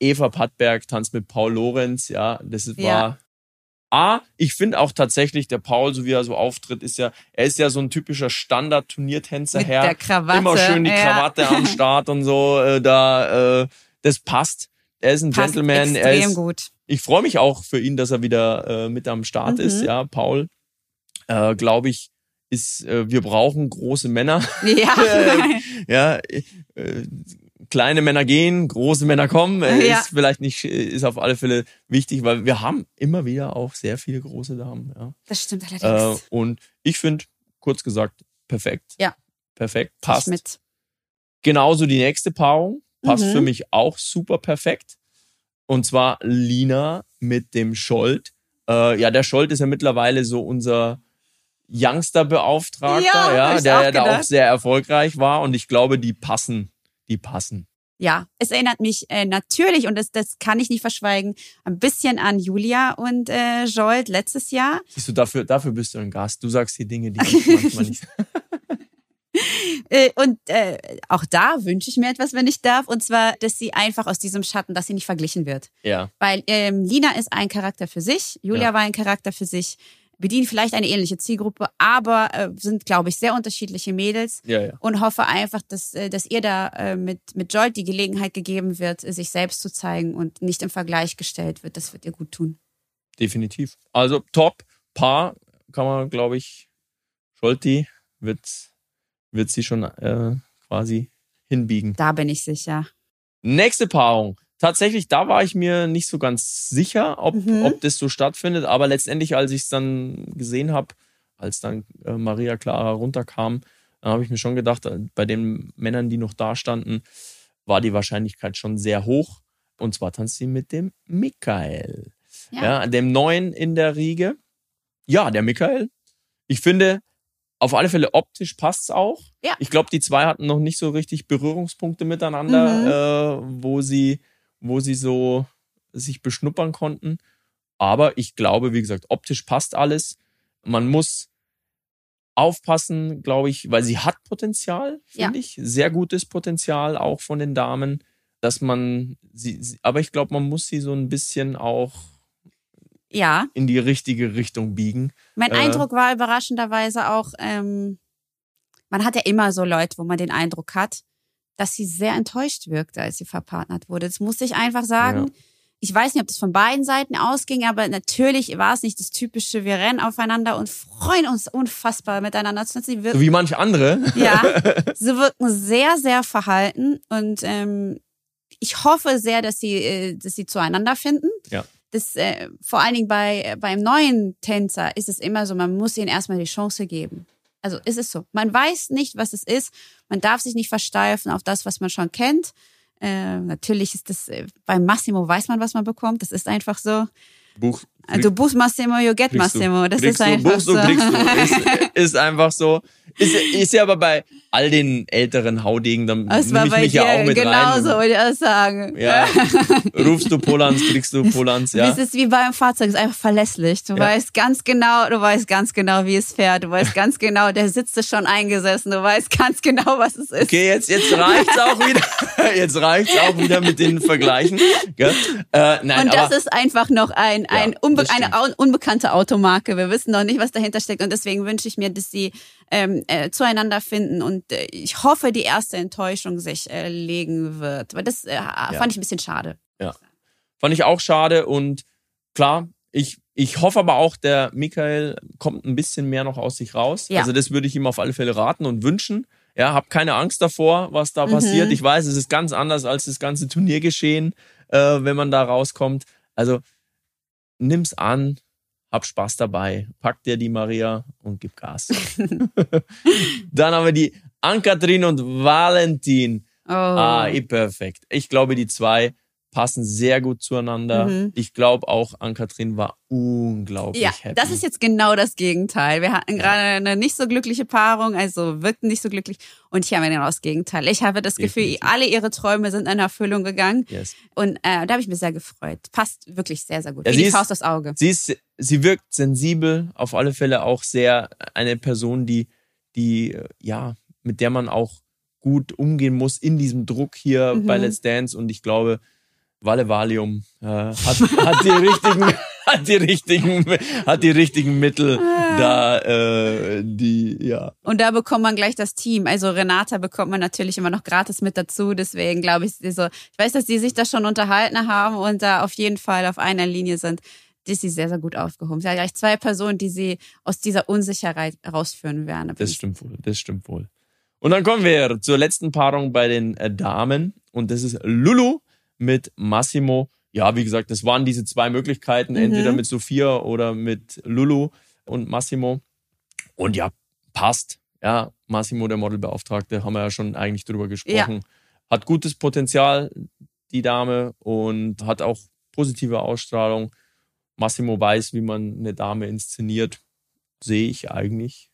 Eva Pattberg tanzt mit Paul Lorenz, ja, das war A, ich finde auch tatsächlich, der Paul, so wie er so auftritt, ist ja, er ist ja so ein typischer Standard-Turniertänzer
Mit
her.
der Krawatte.
Immer schön die
ja.
Krawatte am Start und so, äh, da, äh, das passt. Er ist ein
Passt
Gentleman. Er
extrem
ist,
gut.
ich freue mich auch für ihn, dass er wieder äh, mit am Start
Mhm.
ist, ja, Paul. Äh, Glaube ich, ist, äh, wir brauchen große Männer.
Ja.
ja, äh, kleine Männer gehen, große Männer kommen. Äh,
Ja.
Ist vielleicht nicht, äh, ist auf alle Fälle wichtig, weil wir haben immer wieder auch sehr viele große Damen. Ja.
Das stimmt
Äh,
allerdings.
und ich finde, kurz gesagt, perfekt.
Ja.
Perfekt, passt.
mit.
Genauso die nächste Paarung passt
Mhm.
für mich auch super perfekt. Und zwar Lina mit dem Scholt. Äh, ja, der Scholt ist ja mittlerweile so unser Youngster-Beauftragter,
Ja,
ja, der
auch
ja da auch sehr erfolgreich war. Und ich glaube, die passen. Die passen.
Ja, es erinnert mich äh, natürlich, und das, das kann ich nicht verschweigen, ein bisschen an Julia und äh, Jolt letztes Jahr.
Siehst du, dafür, dafür bist du ein Gast. Du sagst die Dinge, die ich manchmal nicht.
Äh, und äh, auch da wünsche ich mir etwas, wenn ich darf, und zwar, dass sie einfach aus diesem Schatten, dass sie nicht verglichen wird.
Ja,
Weil ähm, Lina ist ein Charakter für sich, Julia
Ja.
war ein Charakter für sich, bedienen vielleicht eine ähnliche Zielgruppe, aber äh, sind, glaube ich, sehr unterschiedliche Mädels.
ja, ja.
Und hoffe einfach, dass, äh, dass ihr da äh, mit, mit Jolt die Gelegenheit gegeben wird, sich selbst zu zeigen und nicht im Vergleich gestellt wird. Das wird ihr gut tun.
Definitiv. Also top, Paar kann man, glaube ich, Scholti wird, wird sie schon äh, quasi hinbiegen.
Da bin ich sicher.
Nächste Paarung. Tatsächlich, da war ich mir nicht so ganz sicher, ob,
Mhm.
ob das so stattfindet. Aber letztendlich, als ich es dann gesehen habe, als dann äh, Maria Clara runterkam, dann habe ich mir schon gedacht, äh, bei den Männern, die noch da standen, war die Wahrscheinlichkeit schon sehr hoch. Und zwar tanzt sie mit dem Michael.
Ja.
Ja, dem Neuen in der Riege. Ja, der Michael. Ich finde, auf alle Fälle optisch passt's auch.
Ja.
Ich glaube, die zwei hatten noch nicht so richtig Berührungspunkte miteinander, äh, wo sie, wo sie so sich beschnuppern konnten. Aber ich glaube, wie gesagt, optisch passt alles. Man muss aufpassen, glaube ich, weil sie hat Potenzial, finde ich. Sehr gutes Potenzial auch von den Damen, dass man sie, sie aber ich glaube, man muss sie so ein bisschen auch
Ja,
in die richtige Richtung biegen.
mein
Äh.
Eindruck war überraschenderweise auch, ähm, man hat ja immer so Leute, wo man den Eindruck hat, dass sie sehr enttäuscht wirkte, als sie verpartnert wurde. Das muss ich einfach sagen.
Ja.
Ich weiß nicht, ob das von beiden Seiten ausging, aber natürlich war es nicht das typische, wir rennen aufeinander und freuen uns unfassbar miteinander. Sie
So
wirken,
wie manche andere.
ja, sie wirken sehr, sehr verhalten und ähm, ich hoffe sehr, dass sie, äh, dass sie zueinander finden.
Ja.
Das, äh, vor allen Dingen bei, äh, beim neuen Tänzer ist es immer so, man muss ihnen erstmal die Chance geben. Also ist es so. Man weiß nicht, was es ist. Man darf sich nicht versteifen auf das, was man schon kennt. Äh, natürlich ist das, äh, beim Massimo weiß man, was man bekommt. Das ist einfach so.
Buch.
Äh, Du buchst Massimo, you get. Massimo. Das ist
du,
einfach
buchst
so.
du, kriegst du. Ist, ist einfach so. Ist, ist ja aber bei all den älteren Haudegen, dann
Das
nehme
war
ich
bei
mich
dir
ja auch mit
genauso,
rein.
wollte ich auch sagen.
Ja, rufst du Polans, kriegst du Polans, ja.
Es ist wie beim Fahrzeug, es ist einfach verlässlich. Du
Ja.
weißt ganz genau, du weißt ganz genau, wie es fährt. Du weißt ganz genau, der Sitz ist schon eingesessen. Du weißt ganz genau, was es ist.
Okay, jetzt, jetzt reicht's auch wieder. Jetzt reicht's auch wieder mit den Vergleichen. Gell? Äh, nein,
Und das
aber
ist einfach noch ein, ein
Ja,
unbe eine unbekannte Automarke. Wir wissen noch nicht, was dahinter steckt. Und deswegen wünsche ich mir, dass sie ähm, äh, zueinander finden. Und äh, ich hoffe, die erste Enttäuschung sich äh, legen wird. Weil das äh, fand ich ein bisschen schade.
fand ich auch schade und klar, ich, ich hoffe aber auch, der Michael kommt ein bisschen mehr noch aus sich raus.
Ja.
Also das würde ich ihm auf alle Fälle raten und wünschen. Ja, hab keine Angst davor, was da
Mhm.
passiert. Ich weiß, es ist ganz anders als das ganze Turniergeschehen, äh, wenn man da rauskommt. Also nimm's an, hab Spaß dabei, pack dir die Maria und gib Gas. Dann haben wir die Ankatrin und Valentin.
Oh.
Ah, eh perfekt. Ich glaube, die zwei passen sehr gut zueinander.
Mhm.
Ich glaube auch, Ann-Kathrin war unglaublich
Ja,
happy.
das ist jetzt genau das Gegenteil. Wir hatten gerade eine nicht so glückliche Paarung, also wirkten nicht so glücklich. Und hier haben wir genau das Gegenteil. Ich habe das Gefühl,
Definitiv.
alle ihre Träume sind in Erfüllung gegangen.
yes.
Und äh, da habe ich mich sehr gefreut. Passt wirklich sehr, sehr gut.
Ja,
Wie
sie
die
ist-
Faust aufs Auge.
Sie ist, sie wirkt sensibel, auf alle Fälle auch sehr eine Person, die, die, äh, ja, mit der man auch gut umgehen muss in diesem Druck hier
Mhm.
bei Let's Dance. Und ich glaube, Walle Valium äh, hat, hat die richtigen, hat die richtigen, hat die richtigen Mittel da, äh, die, ja.
Und da bekommt man gleich das Team. Also Renata bekommt man natürlich immer noch gratis mit dazu. Deswegen glaube ich, so, ich weiß, dass die sich da schon unterhalten haben und da auf jeden Fall auf einer Linie sind. Die ist sie sehr, sehr gut aufgehoben. Sie hat gleich zwei Personen, die sie aus dieser Unsicherheit rausführen werden.
Das stimmt wohl, das stimmt wohl. Und dann kommen wir zur letzten Paarung bei den äh, Damen und das ist Lulu mit Massimo. Ja, wie gesagt, das waren diese zwei Möglichkeiten,
Mhm.
entweder mit Sophia oder mit Lulu und Massimo. Und ja, passt. Ja, Massimo, der Modelbeauftragte, haben wir ja schon eigentlich drüber gesprochen. Hat gutes Potenzial, die Dame, und hat auch positive Ausstrahlung. Massimo weiß, wie man eine Dame inszeniert. Sehe ich eigentlich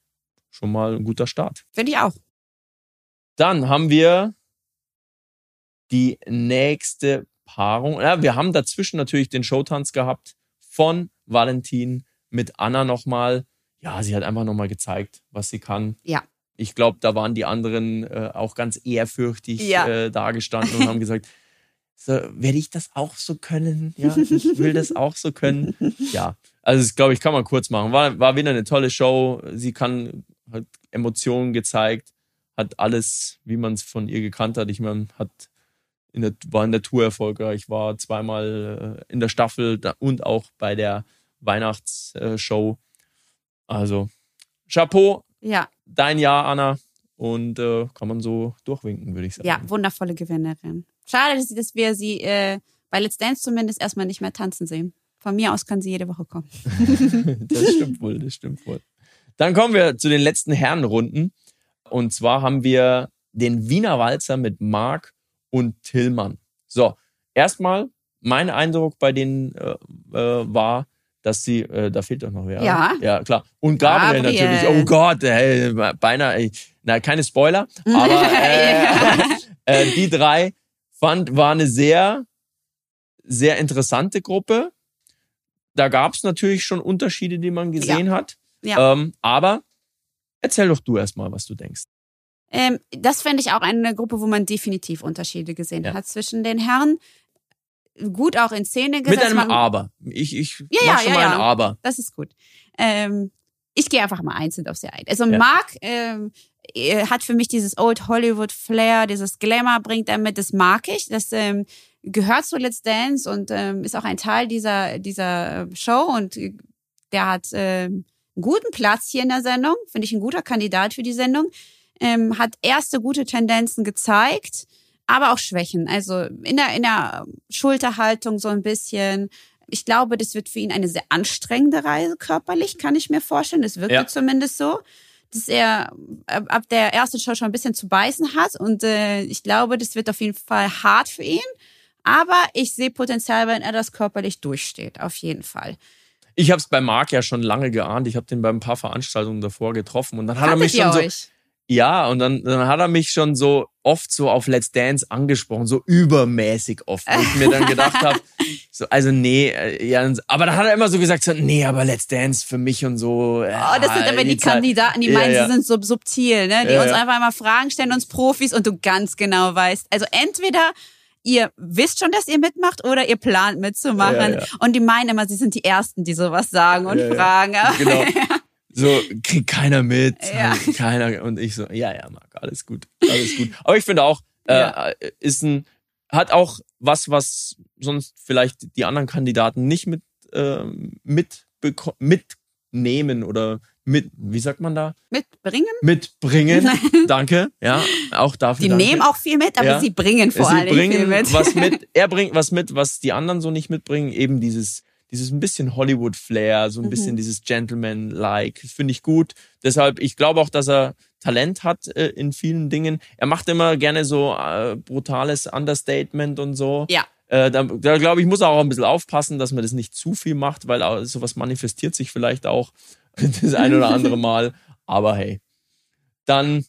schon mal ein guter Start.
Finde ich auch.
Dann haben wir die nächste Paarung. Ja, wir haben dazwischen natürlich den Showtanz gehabt von Valentin mit Anna nochmal. Ja, sie hat einfach nochmal gezeigt, was sie kann.
Ja.
Ich glaube, da waren die anderen äh, auch ganz ehrfürchtig
Ja.
äh, dagestanden und haben gesagt, so, werde ich das auch so können? Ja, ich will das auch so können. Ja, also das glaube ich, kann man kurz machen. War, war wieder eine tolle Show. Sie kann, hat Emotionen gezeigt, hat alles, wie man es von ihr gekannt hat. Ich meine, hat in der, war in der Tour erfolgreich, war zweimal äh, in der Staffel und auch bei der Weihnachtsshow. Also, Chapeau,
Ja,
dein Jahr, Anna. Und äh, kann man so durchwinken, würde ich sagen.
ja, wundervolle Gewinnerin. Schade, dass, dass wir sie äh, bei Let's Dance zumindest erstmal nicht mehr tanzen sehen. Von mir aus kann sie jede Woche kommen.
das stimmt wohl, das stimmt wohl. Dann kommen wir zu den letzten Herrenrunden. Und zwar haben wir den Wiener Walzer mit Marc und Tillmann. So, erstmal mein Eindruck bei denen äh, äh, war, dass sie, äh, da fehlt doch noch wer.
Ja.
Ja, klar. Und Gabriel,
Gabriel.
natürlich. Oh Gott, ey, beinahe, ey, na, keine Spoiler, aber äh, äh, die drei fand, war eine sehr, sehr interessante Gruppe. Da gab es natürlich schon Unterschiede, die man gesehen hat.
Ja.
Ähm, aber erzähl doch du erstmal, was du denkst.
Ähm, das fände ich auch eine Gruppe, wo man definitiv Unterschiede gesehen
Ja.
hat zwischen den Herren. Gut auch in Szene
Mit
gesetzt.
einem
man-
Aber. Ich, ich
Ja,
mach
ja,
schon mal ein. Aber.
Das ist gut. Ähm, ich gehe einfach mal einzeln auf sie ein. Also. Mark ähm, er hat für mich dieses Old Hollywood Flair, dieses Glamour bringt er mit, das mag ich. Das ähm, gehört zu Let's Dance und ähm, ist auch ein Teil dieser, dieser äh, Show und äh, der hat ähm, einen guten Platz hier in der Sendung, finde ich ein guter Kandidat für die Sendung. Ähm, hat erste gute Tendenzen gezeigt, aber auch Schwächen. Also in der, in der Schulterhaltung so ein bisschen. Ich glaube, das wird für ihn eine sehr anstrengende Reise körperlich, kann ich mir vorstellen. Das wirkte
Ja.
zumindest so, dass er ab der ersten Show schon ein bisschen zu beißen hat. Und äh, ich glaube, das wird auf jeden Fall hart für ihn. Aber ich sehe Potenzial, wenn er das körperlich durchsteht, auf jeden Fall.
Ich habe es bei Marc ja schon lange geahnt. Ich habe den bei ein paar Veranstaltungen davor getroffen und dann hat er mich schon so,
euch?
Ja, und dann, dann hat er mich schon so oft so auf Let's Dance angesprochen, so übermäßig oft, wo ich mir dann gedacht habe, so, also nee, äh, ja, aber dann hat er immer so gesagt, so, nee, aber Let's Dance für mich und so. Ja,
Oh, das sind aber die
Zeit-
Kandidaten, die
Ja,
meinen,
ja.
sie sind so subtil, ne? Die uns einfach immer Fragen stellen, uns Profis und du ganz genau weißt. Also entweder ihr wisst schon, dass ihr mitmacht oder ihr plant mitzumachen.
Ja, ja.
Und die meinen immer, sie sind die Ersten, die sowas sagen und
ja.
fragen.
Genau. So, kriegt keiner mit.
Ja.
Keiner. Und ich so, ja, ja, Marc, alles gut. Alles gut. Aber ich finde auch, äh, ist ein, hat auch was, was sonst vielleicht die anderen Kandidaten nicht mit, äh, mit, mitnehmen oder mit, wie sagt man da?
Mitbringen?
Mitbringen. danke. Ja, auch dafür.
Die
danke.
nehmen auch viel mit, aber
Ja.
sie bringen vor
Sie
allem viel
bringen
mit.
was mit. Er bringt was mit, was die anderen so nicht mitbringen. Eben dieses, dieses ein bisschen Hollywood-Flair, so ein
Mhm.
bisschen dieses Gentleman-like. Finde ich gut. Deshalb, ich glaube auch, dass er Talent hat äh, in vielen Dingen. Er macht immer gerne so äh, brutales Understatement und so.
Ja.
Äh, da da glaube ich, muss er auch ein bisschen aufpassen, dass man das nicht zu viel macht, weil auch sowas manifestiert sich vielleicht auch das ein oder andere Mal. Aber hey. Dann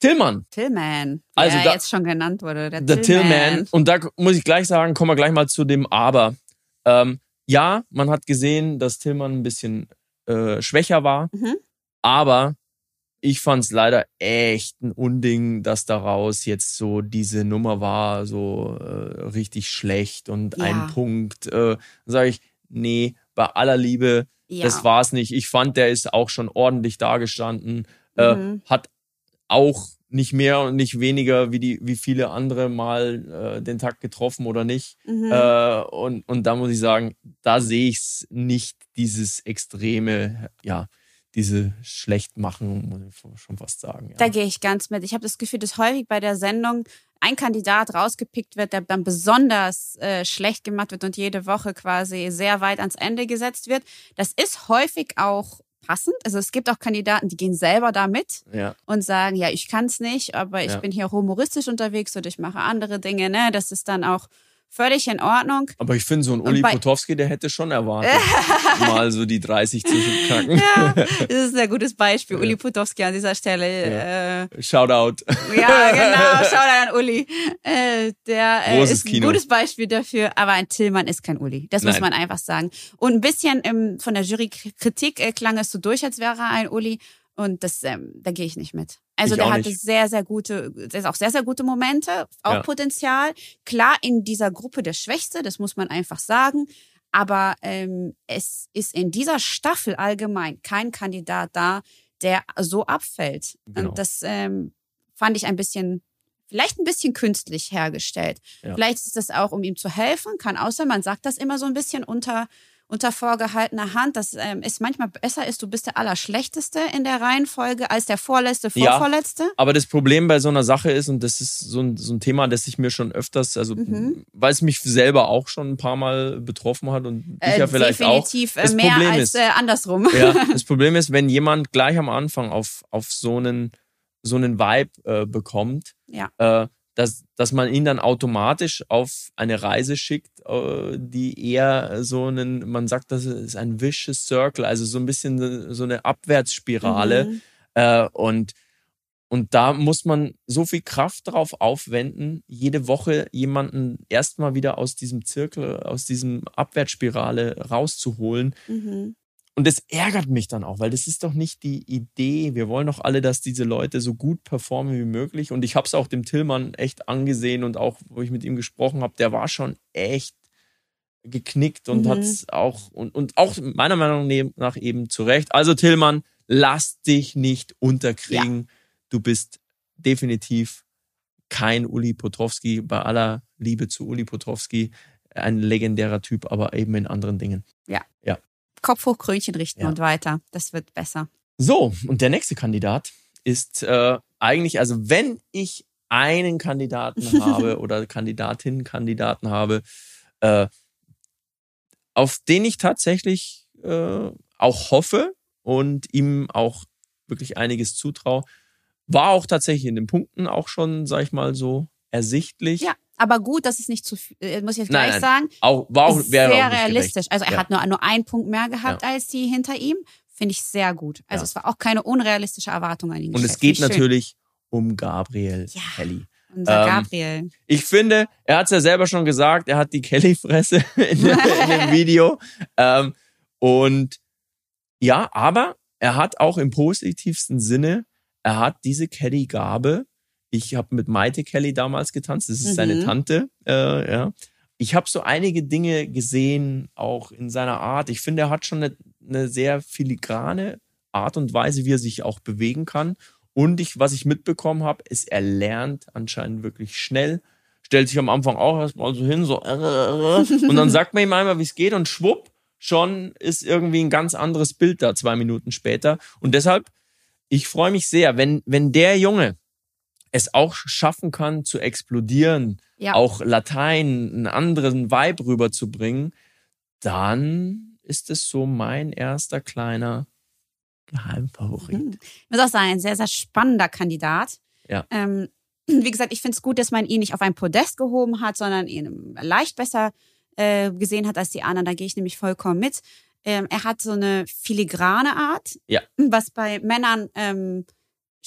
Tillmann.
Tillman,
Also
der
da-
jetzt schon genannt wurde. Der,
Der Tillman. Und da muss ich gleich sagen, kommen wir gleich mal zu dem Aber. Ähm, ja, man hat gesehen, dass Tillmann ein bisschen äh, schwächer war,
Mhm.
aber ich fand es leider echt ein Unding, dass daraus jetzt so diese Nummer war, so äh, richtig schlecht und
Ja.
ein Punkt. Äh, sage ich, nee, bei aller Liebe,
Ja.
das war's nicht. Ich fand, der ist auch schon ordentlich dagestanden, äh,
Mhm.
hat auch nicht mehr und nicht weniger wie die wie viele andere mal äh, den Takt getroffen oder nicht.
Mhm.
Äh, und, und da muss ich sagen, da sehe ich es nicht, dieses extreme, ja, diese Schlechtmachen, muss ich schon fast sagen. Ja.
Da gehe ich ganz mit. Ich habe das Gefühl, dass häufig bei der Sendung ein Kandidat rausgepickt wird, der dann besonders äh, schlecht gemacht wird und jede Woche quasi sehr weit ans Ende gesetzt wird. Das ist häufig auch passend. Also es gibt auch Kandidaten, die gehen selber da mit
ja.
und sagen, ja, ich kann es nicht, aber ich
Ja.
bin hier humoristisch unterwegs und ich mache andere Dinge. Ne? Das ist dann auch völlig in Ordnung.
Aber ich finde, so ein Uli Potowski, der hätte schon erwartet, mal so die 30 zu knacken.
Ja, das ist ein gutes Beispiel. Uli Putowski an dieser Stelle. Äh,
Shoutout.
Ja, genau. Da an Uli. Äh, der äh,
Großes
ist ein
Kino.
gutes Beispiel dafür, aber ein Tillmann ist kein Uli. Das muss
Nein.
man einfach sagen. Und ein bisschen ähm, von der Jurykritik äh, klang es so durch, als wäre er ein Uli. Und das, ähm, da gehe ich nicht mit. Also
Ich
der hatte
nicht.
sehr, sehr gute, der ist auch sehr, sehr gute Momente, auch
Ja.
Potenzial. Klar, in dieser Gruppe der Schwächste, das muss man einfach sagen. Aber ähm, es ist in dieser Staffel allgemein kein Kandidat da, der so abfällt.
Genau.
Und das ähm, fand ich ein bisschen, vielleicht ein bisschen künstlich hergestellt.
Ja.
Vielleicht ist das auch, um ihm zu helfen, kann auch sein. Man sagt das immer so ein bisschen unter, unter vorgehaltener Hand, dass ähm, es manchmal besser ist, du bist der Allerschlechteste in der Reihenfolge als der Vorletzte,
Ja.
Vorvorletzte.
Aber das Problem bei so einer Sache ist, und das ist so ein, so ein Thema, das ich mir schon öfters, also
Mhm.
weil es mich selber auch schon ein paar Mal betroffen hat und
Äh,
ja vielleicht auch.
definitiv äh,
Das
mehr
Problem
als
ist-
äh, andersrum.
Ja, das Problem ist, wenn jemand gleich am Anfang auf, auf so einen, so einen Vibe äh, bekommt,
Ja.
Dass, dass man ihn dann automatisch auf eine Reise schickt, äh, die eher so einen, man sagt, das ist ein vicious circle, also so ein bisschen so eine Abwärtsspirale.
Mhm.
Äh, und, und da muss man so viel Kraft darauf aufwenden, jede Woche jemanden erstmal wieder aus diesem Zirkel, aus diesem Abwärtsspirale rauszuholen.
Mhm.
Und das ärgert mich dann auch, weil das ist doch nicht die Idee. Wir wollen doch alle, dass diese Leute so gut performen wie möglich. Und ich habe es auch dem Tillmann echt angesehen und auch, wo ich mit ihm gesprochen habe, der war schon echt geknickt und
Mhm.
hat's auch und, und auch meiner Meinung nach eben zurecht. Also Tillmann, lass dich nicht unterkriegen. Du bist definitiv kein Uli Potrowski, bei aller Liebe zu Uli Potrowski, ein legendärer Typ, aber eben in anderen Dingen.
Kopf hoch, Krönchen richten
Ja.
und weiter. Das wird besser.
So, und der nächste Kandidat ist äh, eigentlich, also wenn ich einen Kandidaten habe oder Kandidatin, Kandidaten habe, äh, auf den ich tatsächlich äh, auch hoffe und ihm auch wirklich einiges zutraue, war auch tatsächlich in den Punkten auch schon, sag ich mal, so ersichtlich.
Ja, aber gut, dass es nicht zu viel, äh, muss ich jetzt
Nein,
gleich
nein,
sagen.
Auch, war auch,
ist sehr
auch
realistisch.
gerecht.
Also er
Ja.
hat nur, nur einen Punkt mehr gehabt als die hinter ihm. Finde ich sehr gut. Also
Ja.
es war auch keine unrealistische Erwartung an ihn.
Und es geht natürlich um Gabriel
Ja.
Kelly.
Unser
ähm,
Gabriel.
Ich finde, er hat es ja selber schon gesagt, er hat die Kelly-Fresse in, in dem Video. Ähm, und ja, aber er hat auch im positivsten Sinne, er hat diese Kelly-Gabe. Ich habe mit Maite Kelly damals getanzt, das ist
Mhm.
seine Tante. Äh, ja. Ich habe so einige Dinge gesehen, auch in seiner Art. Ich finde, er hat schon eine, eine sehr filigrane Art und Weise, wie er sich auch bewegen kann. Und ich, was ich mitbekommen habe, ist, er lernt anscheinend wirklich schnell, stellt sich am Anfang auch erstmal so hin, so äh, äh, äh, und dann sagt man ihm einmal, wie es geht und schwupp, schon ist irgendwie ein ganz anderes Bild da zwei Minuten später. Und deshalb, ich freue mich sehr, wenn, wenn der Junge es auch schaffen kann zu explodieren,
Ja.
auch Latein, einen anderen Vibe rüberzubringen, dann ist es so mein erster kleiner Geheimfavorit.
Mhm. Ich muss auch sagen, ein sehr, sehr spannender Kandidat.
Ja.
Ähm, wie gesagt, ich finde es gut, dass man ihn nicht auf ein Podest gehoben hat, sondern ihn leicht besser äh, gesehen hat als die anderen. Da gehe ich nämlich vollkommen mit. Ähm, er hat so eine filigrane Art,
Ja.
was bei Männern ähm,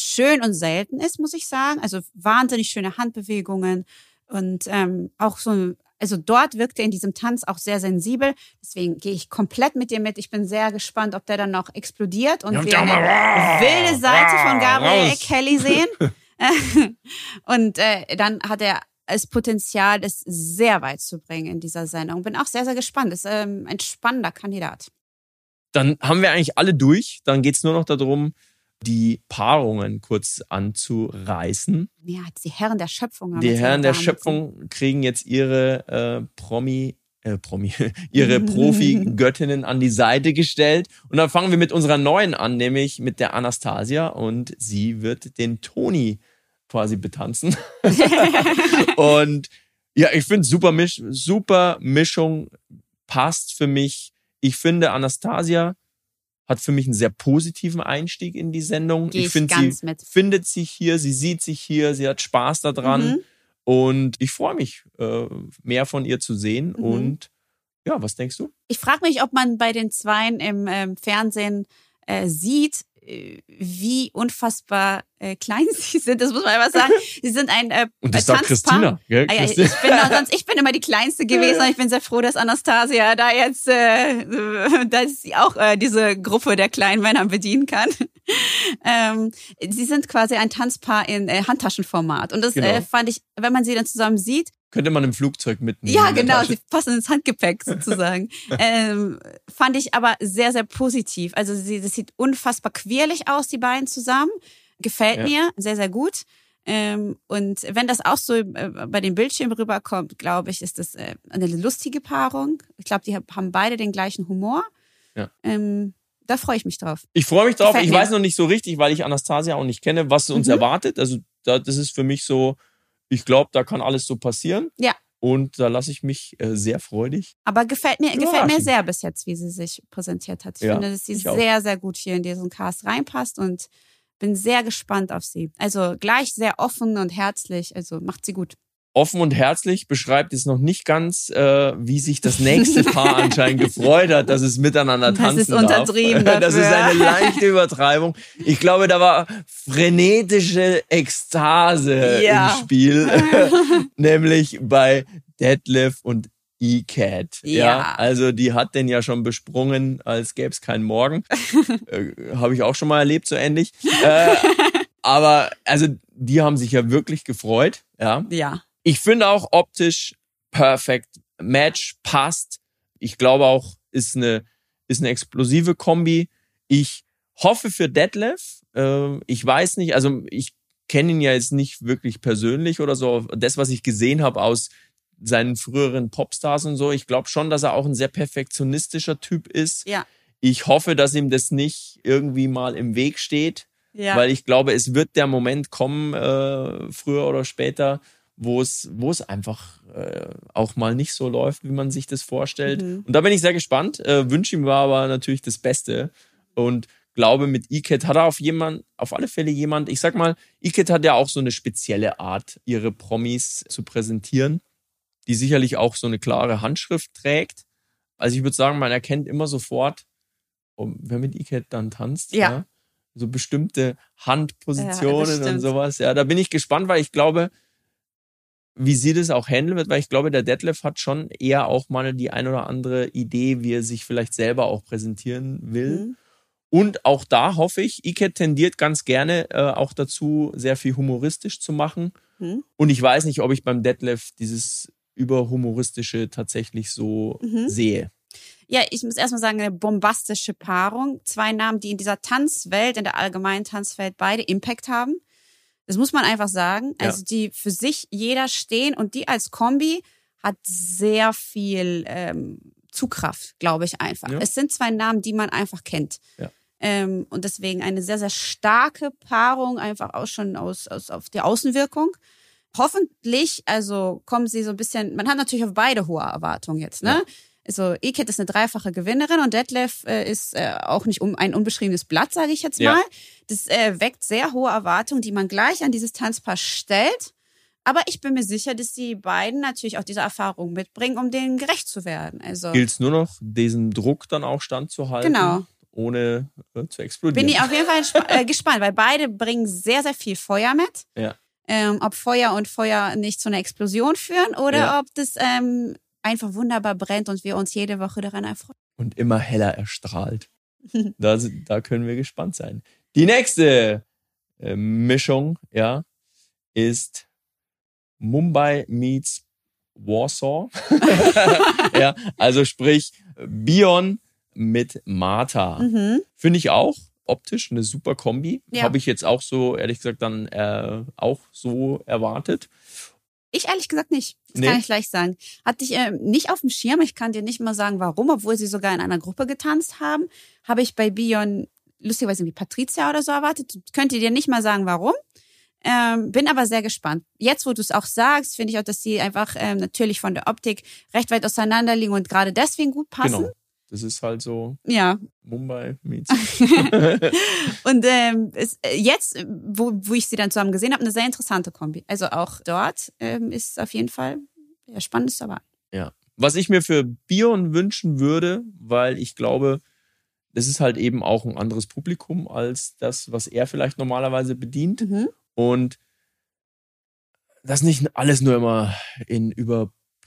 schön und selten ist, muss ich sagen. Also wahnsinnig schöne Handbewegungen und ähm, auch so, also dort wirkt er in diesem Tanz auch sehr sensibel. Deswegen gehe ich komplett mit dir mit. Ich bin sehr gespannt, ob der dann noch explodiert und wir eine wilde Seite von Gabriel
raus.
Kelly sehen. und äh, dann hat er das Potenzial, das sehr weit zu bringen in dieser Sendung. Bin auch sehr, sehr gespannt. Ist ähm, ein spannender Kandidat.
Dann haben wir eigentlich alle durch. Dann geht's nur noch darum, die Paarungen kurz anzureißen.
Ja, die Herren der Schöpfung. haben
Die Herren der Schöpfung kriegen jetzt ihre äh, Promi, äh, Promi, ihre Profi-Göttinnen an die Seite gestellt. Und dann fangen wir mit unserer neuen an, nämlich mit der Anastasia. Und sie wird den Toni quasi betanzen. und ja, ich finde super, Misch super Mischung passt für mich. Ich finde, Anastasia hat für mich einen sehr positiven Einstieg in die Sendung.
Geh ich
finde,
ganz
sie
mit.
findet sich hier, sie sieht sich hier, sie hat Spaß daran.
Mhm.
Und ich freue mich, äh, mehr von ihr zu sehen.
Mhm.
Und ja, was denkst du?
Ich frage mich, ob man bei den Zweien im ähm, Fernsehen äh, sieht, wie unfassbar äh, klein sie sind. Das muss man einfach sagen. Sie sind ein äh,
Und das
äh,
sagt. Christina. Gell?
Ah, ja, ich, bin sonst, ich bin immer die kleinste gewesen und ich bin sehr froh, dass Anastasia da jetzt, äh, äh, dass sie auch äh, diese Gruppe der kleinen Männer bedienen kann. ähm, sie sind quasi ein Tanzpaar in äh, Handtaschenformat und das
Genau.
äh, fand ich, wenn man sie dann zusammen sieht,
Könnte man im Flugzeug mitnehmen.
ja, genau, sie passen ins Handgepäck sozusagen. ähm, fand ich aber sehr, sehr positiv. Also sie, das sieht unfassbar quirlig aus, die beiden zusammen. Gefällt
Ja.
mir sehr, sehr gut. Ähm, und wenn das auch so äh, bei den Bildschirmen rüberkommt, glaube ich, ist das äh, eine lustige Paarung. Ich glaube, die hab- haben beide den gleichen Humor.
Ja.
Ähm, da freue ich mich drauf.
Ich freue mich drauf.
Gefällt
Ich
mir.
weiß noch nicht so richtig, weil ich Anastasia auch nicht kenne, was uns
Mhm.
erwartet. Also da, das ist für mich so, ich glaube, da kann alles so passieren.
Ja.
Und da lasse ich mich äh, sehr freudig.
Aber gefällt mir, gefällt mir sehr bis jetzt, wie sie sich präsentiert hat. Ich
Ja,
finde, dass sie
ich auch.
sehr, sehr gut hier in diesen Cast reinpasst und bin sehr gespannt auf sie. Also gleich sehr offen und herzlich. Also macht sie gut.
Offen und herzlich beschreibt jetzt noch nicht ganz, äh, wie sich das nächste Paar anscheinend gefreut hat, dass es miteinander
Das
tanzen
ist untertrieben
darf. Das ist eine leichte Übertreibung. Ich glaube, da war frenetische Ekstase
Ja.
im Spiel, nämlich bei Detlef und E-Cat.
Ja.
Also die hat den ja schon besprungen, als gäbe es keinen Morgen. äh, Habe ich auch schon mal erlebt, so ähnlich. Äh, aber also die haben sich ja wirklich gefreut. Ja.
Ja.
Ich finde auch optisch perfekt. Match passt. Ich glaube auch, ist eine, ist eine explosive Kombi. Ich hoffe für Detlef. Äh, ich weiß nicht, also ich kenne ihn ja jetzt nicht wirklich persönlich oder so. Das, was ich gesehen habe aus seinen früheren Popstars und so, ich glaube schon, dass er auch ein sehr perfektionistischer Typ ist.
Ja.
Ich hoffe, dass ihm das nicht irgendwie mal im Weg steht.
Ja.
Weil ich glaube, es wird der Moment kommen, äh, früher oder später, wo es, wo es einfach äh, auch mal nicht so läuft, wie man sich das vorstellt.
Mhm.
Und da bin ich sehr gespannt. Äh, Wünsche ihm war aber natürlich das Beste. Und glaube, mit Iket hat er auf jemand, auf alle Fälle jemand, ich sag mal, Iket hat ja auch so eine spezielle Art, ihre Promis zu präsentieren, die sicherlich auch so eine klare Handschrift trägt. Also ich würde sagen, man erkennt immer sofort, um, wer mit Iket dann tanzt.
Ja.
So bestimmte
Ja,
Handpositionen
das
und sowas. Ja, da bin ich gespannt, weil ich glaube, wie sie das auch handeln wird, weil ich glaube, der Detlef hat schon eher auch mal die ein oder andere Idee, wie er sich vielleicht selber auch präsentieren will.
Mhm.
Und auch da hoffe ich, Iket tendiert ganz gerne äh, auch dazu, sehr viel humoristisch zu machen.
Mhm.
Und ich weiß nicht, ob ich beim Detlef dieses überhumoristische tatsächlich so
Mhm.
sehe.
Ja, ich muss erstmal sagen, eine bombastische Paarung. Zwei Namen, die in dieser Tanzwelt, in der allgemeinen Tanzwelt beide Impact haben. Das muss man einfach sagen.
Ja.
Also die für sich jeder stehen und die als Kombi hat sehr viel ähm, Zugkraft, glaube ich einfach.
Ja.
Es sind zwei Namen, die man einfach kennt.
Ja.
Ähm, und deswegen eine sehr, sehr starke Paarung, einfach auch schon aus, aus auf die Außenwirkung. Hoffentlich, also kommen sie so ein bisschen, man hat natürlich auf beide hohe Erwartungen jetzt, ne?
Ja.
Also Iket ist eine dreifache Gewinnerin und Detlef äh, ist äh, auch nicht um ein unbeschriebenes Blatt, sage ich jetzt
Ja.
mal. Das äh, weckt sehr hohe Erwartungen, die man gleich an dieses Tanzpaar stellt. Aber ich bin mir sicher, dass die beiden natürlich auch diese Erfahrung mitbringen, um denen gerecht zu werden. Also
Gilt es nur noch, diesen Druck dann auch standzuhalten,
Genau.
ohne äh, zu explodieren.
bin ich auf jeden Fall äh, gespannt, weil beide bringen sehr, sehr viel Feuer mit.
Ja.
Ähm, ob Feuer und Feuer nicht zu einer Explosion führen oder
Ja.
ob das ähm, einfach wunderbar brennt und wir uns jede Woche daran erfreuen.
und immer heller erstrahlt. da, da können wir gespannt sein. Die nächste äh, Mischung, ja, ist Mumbai meets Warsaw. ja, also sprich Bion mit Martha.
Mhm.
Finde ich auch optisch eine super Kombi.
Ja.
Habe ich jetzt auch so, ehrlich gesagt, dann äh, auch so erwartet.
Ich ehrlich gesagt nicht. Das
Nee.
kann ich gleich sagen. Hatte ich äh, nicht auf dem Schirm. Ich kann dir nicht mal sagen, warum, obwohl sie sogar in einer Gruppe getanzt haben. Habe ich bei Bion lustigerweise wie Patricia oder so erwartet. Könnt ihr dir nicht mal sagen, warum. Ähm, bin aber sehr gespannt. Jetzt, wo du es auch sagst, finde ich auch, dass sie einfach ähm, natürlich von der Optik recht weit auseinander liegen und gerade deswegen gut passen.
Genau. Das ist halt so
Ja,
Mumbai meets.
Und ähm, es, äh, jetzt, äh, wo, wo ich sie dann zusammen gesehen habe, eine sehr interessante Kombi. Also auch dort ähm, ist auf jeden Fall ja, spannendes dabei.
Ja. Was ich mir für Bion wünschen würde, weil ich glaube, das ist halt eben auch ein anderes Publikum als das, was er vielleicht normalerweise bedient. Und das nicht alles nur immer in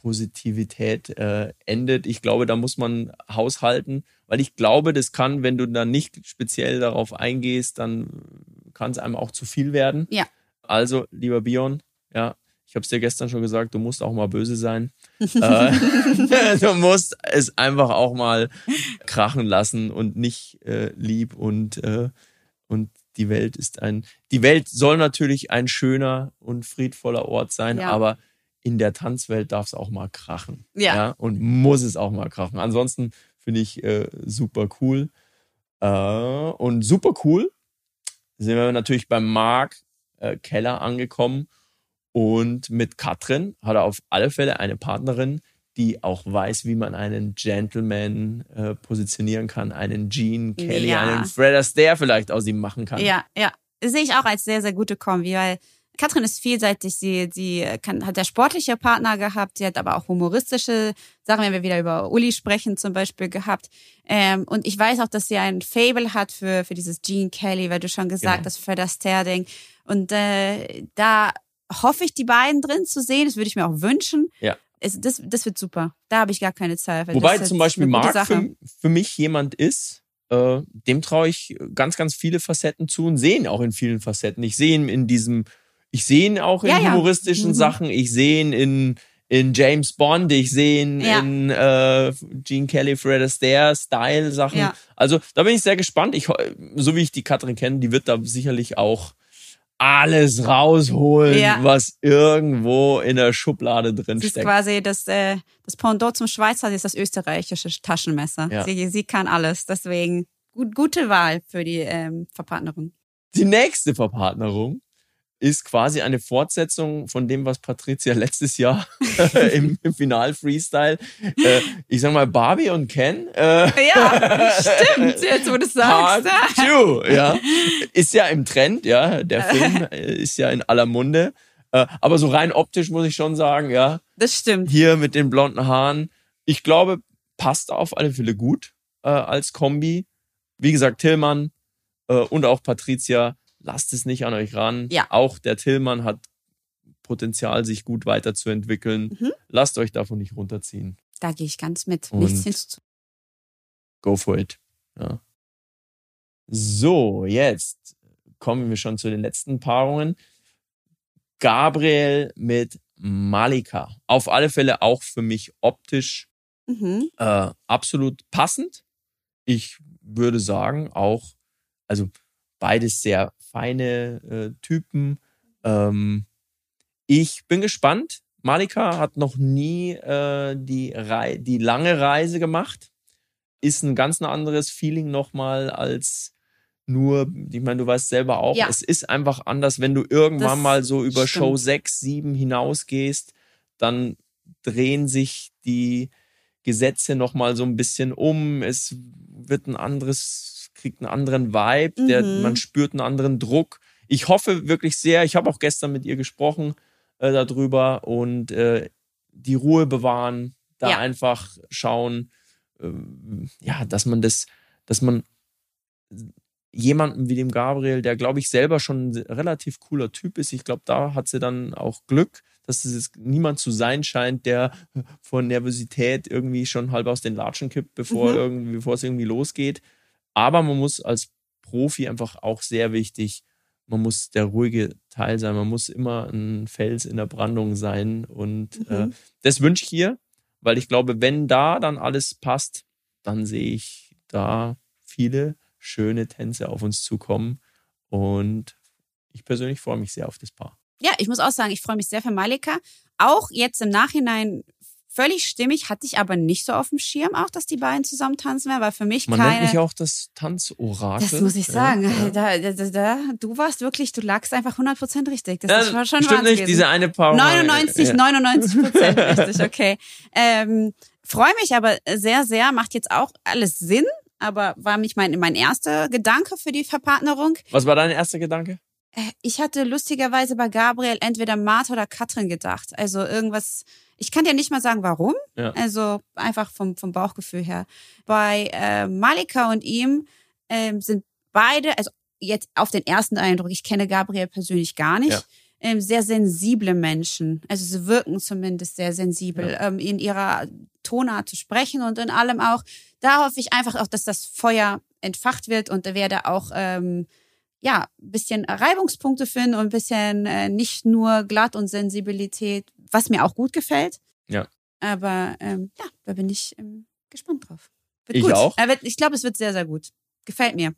Überpositivität äh, endet. Ich glaube, da muss man haushalten, weil ich glaube, das kann, wenn du da nicht speziell darauf eingehst, dann kann es einem auch zu viel werden.
Ja.
Also, lieber Bion, ja, ich habe es dir gestern schon gesagt, du musst auch mal böse sein. äh, du musst es einfach auch mal krachen lassen und nicht äh, lieb und, äh, und die Welt ist ein, die Welt soll natürlich ein schöner und friedvoller Ort sein,
Ja.
aber in der Tanzwelt darf es auch mal krachen.
Ja.
Und muss es auch mal krachen. Ansonsten finde ich äh, super cool. Äh, und super cool sind wir natürlich beim Marc äh, Keller angekommen. Und mit Katrin hat er auf alle Fälle eine Partnerin, die auch weiß, wie man einen Gentleman äh, positionieren kann, einen Gene Kelly,
Ja.
einen Fred Astaire vielleicht aus ihm machen kann.
Ja, ja. Sehe ich auch als sehr, sehr gute Kombi, weil Katrin ist vielseitig. Sie, sie kann, hat ja sportliche Partner gehabt, sie hat aber auch humoristische Sachen, wenn wir wieder über Uli sprechen, zum Beispiel gehabt. Ähm, und ich weiß auch, dass sie ein Fable hat für, für dieses Gene Kelly, weil du schon gesagt
Genau.
hast, Fred Astaire-Ding. Und äh, da hoffe ich, die beiden drin zu sehen. Das würde ich mir auch wünschen.
Ja.
Es, das, das wird super. Da habe ich gar keine Zweifel.
Wobei zum Beispiel
Sache.
für, für mich jemand ist, äh, dem traue ich ganz, ganz viele Facetten zu und sehe ihn auch in vielen Facetten. Ich sehe ihn in diesem, ich sehe ihn auch in
Ja, ja.
humoristischen
Mhm.
Sachen, ich sehe ihn in, in James Bond, ich sehe ihn
Ja.
in äh, Gene Kelly, Fred Astaire, Style-Sachen.
Ja.
Also da bin ich sehr gespannt. Ich, so wie ich die Katrin kenne, die wird da sicherlich auch alles rausholen,
Ja.
was irgendwo in der Schublade drin
Das ist
steckt.
quasi das, äh, das Pendant zum Schweizer, das ist das österreichische Taschenmesser.
Ja.
Sie, sie kann alles. Deswegen gut, gute Wahl für die ähm, Verpartnerung.
Die nächste Verpartnerung ist quasi eine Fortsetzung von dem, was Patricia letztes Jahr im, im Final-Freestyle, äh, ich sag mal, Barbie und Ken. Äh,
Ja, stimmt, jetzt wo du es
Part
sagst.
two, ja. Ist ja im Trend, ja. Der Film äh, ist ja in aller Munde. Äh, aber so rein optisch muss ich schon sagen, ja,
Das stimmt.
hier mit den blonden Haaren. Ich glaube, passt auf alle Fälle gut äh, als Kombi. Wie gesagt, Tillmann äh, und auch Patricia, lasst es nicht an euch ran.
Ja.
Auch der Tillmann hat Potenzial, sich gut weiterzuentwickeln.
Mhm.
Lasst euch davon nicht runterziehen.
Da gehe ich ganz mit.
Und-
Nichts hinzuzufügen.
Go for it. Ja. So, jetzt kommen wir schon zu den letzten Paarungen. Gabriel mit Malika. Auf alle Fälle auch für mich optisch
Mhm.
äh, absolut passend. Ich würde sagen, auch, also beides sehr feine äh, Typen. Ähm, ich bin gespannt. Malika hat noch nie äh, die, die lange Reise gemacht. Ist ein ganz anderes Feeling nochmal als nur, ich meine, du weißt selber auch,
Ja.
es ist einfach anders, wenn du irgendwann
Das
mal so über Show
stimmt.
6, 7 hinausgehst, dann drehen sich die Gesetze nochmal so ein bisschen um. Es wird ein anderes, kriegt einen anderen Vibe, der,
Mhm.
man spürt einen anderen Druck. Ich hoffe wirklich sehr, ich habe auch gestern mit ihr gesprochen äh, darüber und äh, die Ruhe bewahren, da
Ja.
einfach schauen, ähm, ja, dass man das, dass man jemanden wie dem Gabriel, der glaube ich selber schon ein relativ cooler Typ ist, ich glaube, da hat sie dann auch Glück, dass es jetzt niemand zu sein scheint, der vor Nervosität irgendwie schon halb aus den Latschen kippt, bevor,
Mhm.
irgendwie, bevor es irgendwie losgeht. Aber man muss als Profi einfach auch sehr wichtig man muss der ruhige Teil sein, man muss immer ein Fels in der Brandung sein. Und äh,
Mhm.
das wünsche ich ihr, weil ich glaube, wenn da dann alles passt, dann sehe ich da viele schöne Tänze auf uns zukommen. Und ich persönlich freue mich sehr auf das Paar.
Ja, ich muss auch sagen, ich freue mich sehr für Malika. Auch jetzt im Nachhinein völlig stimmig, hatte ich aber nicht so auf dem Schirm auch, dass die beiden zusammen tanzen werden, weil für mich
Man
keine...
nennt mich auch das Tanzorakel.
das muss ich sagen.
ja.
Da, da, da, du warst wirklich, du lagst einfach 100% richtig. Das
Ja,
ist schon, schon
stimmt nicht, diese eine Paar.
99,
Ja.
99 Prozent richtig, okay. Ähm, Freue mich aber sehr, sehr, macht jetzt auch alles Sinn, aber war mich mein, mein erster Gedanke für die Verpartnerung.
Was war dein erster Gedanke?
Äh, Ich hatte lustigerweise bei Gabriel entweder Martha oder Katrin gedacht. Also irgendwas, ich kann dir nicht mal sagen, warum.
Ja.
Also einfach vom, vom Bauchgefühl her. Bei äh, Malika und ihm ähm, sind beide, also jetzt auf den ersten Eindruck, ich kenne Gabriel persönlich gar nicht,
Ja.
ähm, sehr sensible Menschen. Also sie wirken zumindest sehr sensibel ähm, in ihrer Tonart zu sprechen und in allem auch. Da hoffe ich einfach auch, dass das Feuer entfacht wird und da werde auch ähm, ja, ein bisschen Reibungspunkte finden und ein bisschen äh, nicht nur glatt und Sensibilität, was mir auch gut gefällt.
Ja.
Aber ähm, ja, da bin ich ähm, gespannt drauf. Wird
Ich
gut.
auch.
Wird, ich glaube, es wird sehr, sehr gut. Gefällt mir.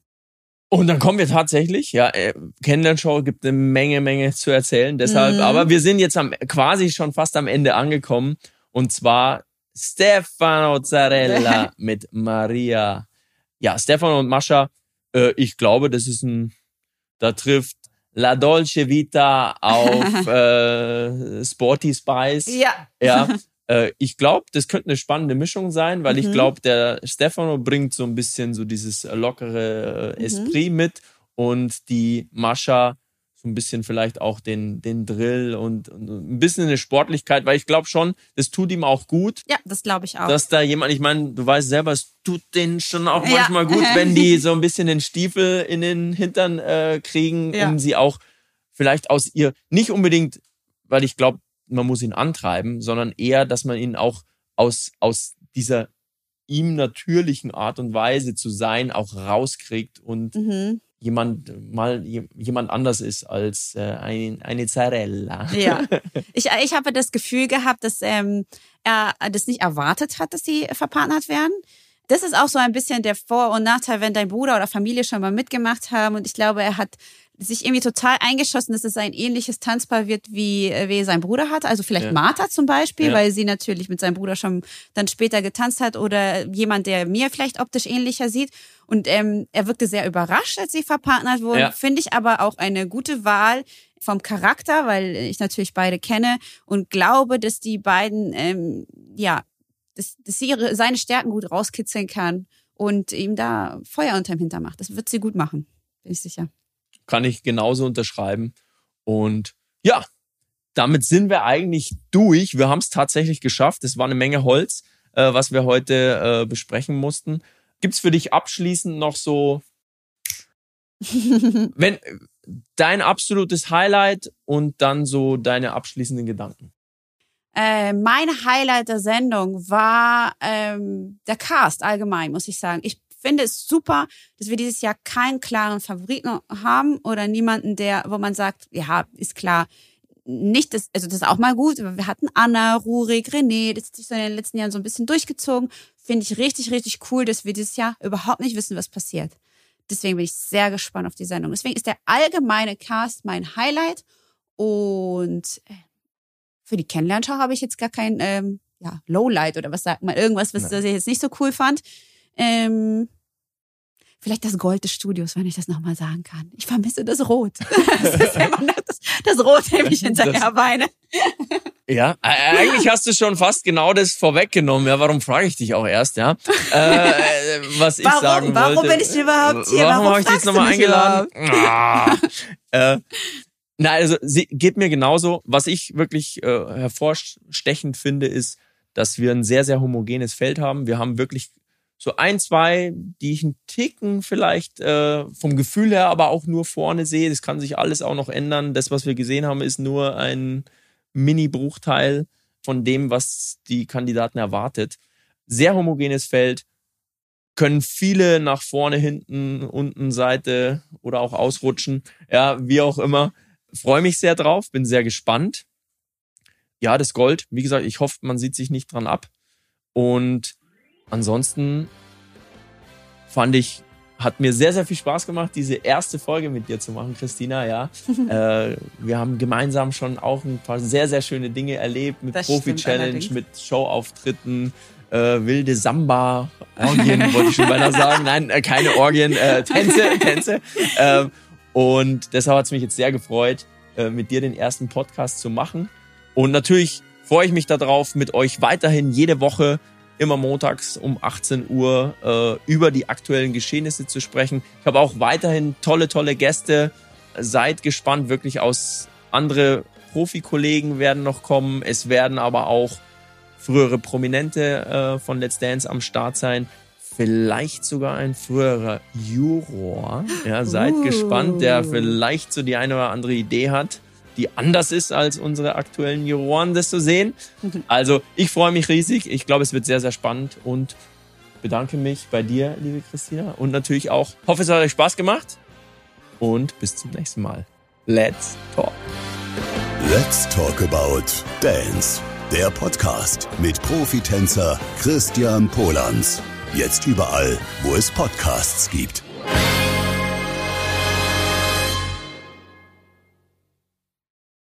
Und dann kommen wir tatsächlich, ja, äh, Kennenlernshow gibt eine Menge, Menge zu erzählen. Deshalb,
Mhm.
aber wir sind jetzt am, quasi schon fast am Ende angekommen. Und zwar Stefano Zarella mit Maria. Ja, Stefano und Mascha, äh, ich glaube, das ist ein, da trifft La Dolce Vita auf äh, Sporty Spice.
Ja.
Ja, äh, ich glaube, das könnte eine spannende Mischung sein, weil ich
Mhm.
glaube, der Stefano bringt so ein bisschen so dieses lockere äh,
Mhm.
Esprit mit und die Mascha so ein bisschen vielleicht auch den, den Drill und, und ein bisschen eine Sportlichkeit, weil ich glaube schon, das tut ihm auch gut,
Ja, das glaube ich auch.
dass da jemand, ich meine, du weißt selber, es tut denen schon auch
Ja.
manchmal gut, wenn die so ein bisschen den Stiefel in den Hintern äh, kriegen,
Ja.
um sie auch vielleicht aus ihr, nicht unbedingt, weil ich glaube, man muss ihn antreiben, sondern eher, dass man ihn auch aus, aus dieser ihm natürlichen Art und Weise zu sein auch rauskriegt und
mhm.
Jemand mal je- jemand anders ist als äh, ein, eine Zarella.
Ja. Ich, ich habe das Gefühl gehabt, dass ähm, er das nicht erwartet hat, dass sie verpartnert werden. Das ist auch so ein bisschen der Vor- und Nachteil, wenn dein Bruder oder Familie schon mal mitgemacht haben. Und ich glaube, er hat sich irgendwie total eingeschossen, dass es ein ähnliches Tanzpaar wird, wie, äh, wie sein Bruder hat. Also vielleicht
Ja.
Martha zum Beispiel,
Ja.
weil sie natürlich mit seinem Bruder schon dann später getanzt hat oder jemand, der mir vielleicht optisch ähnlicher sieht. Und ähm, er wirkte sehr überrascht, als sie verpartnert wurden.
Ja.
Finde ich aber auch eine gute Wahl vom Charakter, weil ich natürlich beide kenne und glaube, dass die beiden, ähm, ja, dass, dass sie ihre, seine Stärken gut rauskitzeln kann und ihm da Feuer unterm Hintern macht. Das wird sie gut machen, bin ich sicher.
Kann ich genauso unterschreiben. Und ja, damit sind wir eigentlich durch. Wir haben es tatsächlich geschafft. Es war eine Menge Holz, äh, was wir heute äh, besprechen mussten. Gibt's für dich abschließend noch so, wenn dein absolutes Highlight und dann so deine abschließenden Gedanken?
Äh, mein Highlight der Sendung war ähm, der Cast allgemein, muss ich sagen. Ich finde es super, dass wir dieses Jahr keinen klaren Favoriten haben oder niemanden, der, wo man sagt, ja, ist klar. Nicht, das, also das ist auch mal gut. aber Wir hatten Anna, Rurik, René, das hat sich so in den letzten Jahren so ein bisschen durchgezogen. Finde ich richtig, richtig cool, dass wir dieses Jahr überhaupt nicht wissen, was passiert. Deswegen bin ich sehr gespannt auf die Sendung. Deswegen ist der allgemeine Cast mein Highlight. Und äh, für die Kennenlernschau habe ich jetzt gar kein ähm, ja, Lowlight oder was sagt man, irgendwas, was das ich jetzt nicht so cool fand. Ähm, vielleicht das Gold des Studios, wenn ich das nochmal sagen kann. Ich vermisse das Rot. Das ist immer das, das Rot, dem ich hinterher weine.
Ja, eigentlich hast du schon fast genau das vorweggenommen. Ja, warum frage ich dich auch erst, ja? Äh, äh, was ich
Warum?
sagen
Warum
wollte.
bin ich überhaupt hier?
Warum,
Warum
habe ich dich jetzt nochmal eingeladen? Ah. äh, na, also sie, geht mir genauso. Was ich wirklich äh, hervorstechend finde, ist, dass wir ein sehr, sehr homogenes Feld haben. Wir haben wirklich so ein, zwei, die ich einen Ticken vielleicht äh, vom Gefühl her aber auch nur vorne sehe. Das kann sich alles auch noch ändern. Das, was wir gesehen haben, ist nur ein Mini-Bruchteil von dem, was die Kandidaten erwartet. Sehr homogenes Feld, können viele nach vorne, hinten, unten, Seite oder auch ausrutschen. Ja, wie auch immer. Freue mich sehr drauf, bin sehr gespannt. Ja, das Gold, wie gesagt, ich hoffe, man sieht sich nicht dran ab. Und ansonsten fand ich, hat mir sehr, sehr viel Spaß gemacht, diese erste Folge mit dir zu machen, Christina, ja. äh, wir haben gemeinsam schon auch ein paar sehr, sehr schöne Dinge erlebt mit Profi-Challenge, mit Showauftritten, äh, wilde Samba, Orgien, wollte ich schon beinahe sagen. Nein, äh, keine Orgien, äh, Tänze, Tänze. Äh, und deshalb hat es mich jetzt sehr gefreut, äh, mit dir den ersten Podcast zu machen. Und natürlich freue ich mich darauf, mit euch weiterhin jede Woche immer montags um 18 Uhr äh, über die aktuellen Geschehnisse zu sprechen. Ich habe auch weiterhin tolle, tolle Gäste. Seid gespannt, wirklich aus andere Profikollegen werden noch kommen. Es werden aber auch frühere Prominente äh, von Let's Dance am Start sein. Vielleicht sogar ein früherer Juror. Ja, seid uh. gespannt, der vielleicht so die eine oder andere Idee hat die anders ist als unsere aktuellen Juroren, das zu sehen. Also ich freue mich riesig. Ich glaube, es wird sehr, sehr spannend und bedanke mich bei dir, liebe Christina. Und natürlich auch, hoffe, es hat euch Spaß gemacht. Und bis zum nächsten Mal. Let's talk.
Let's talk about Dance. Der Podcast mit Profitänzer Christian Polans. Jetzt überall, wo es Podcasts gibt.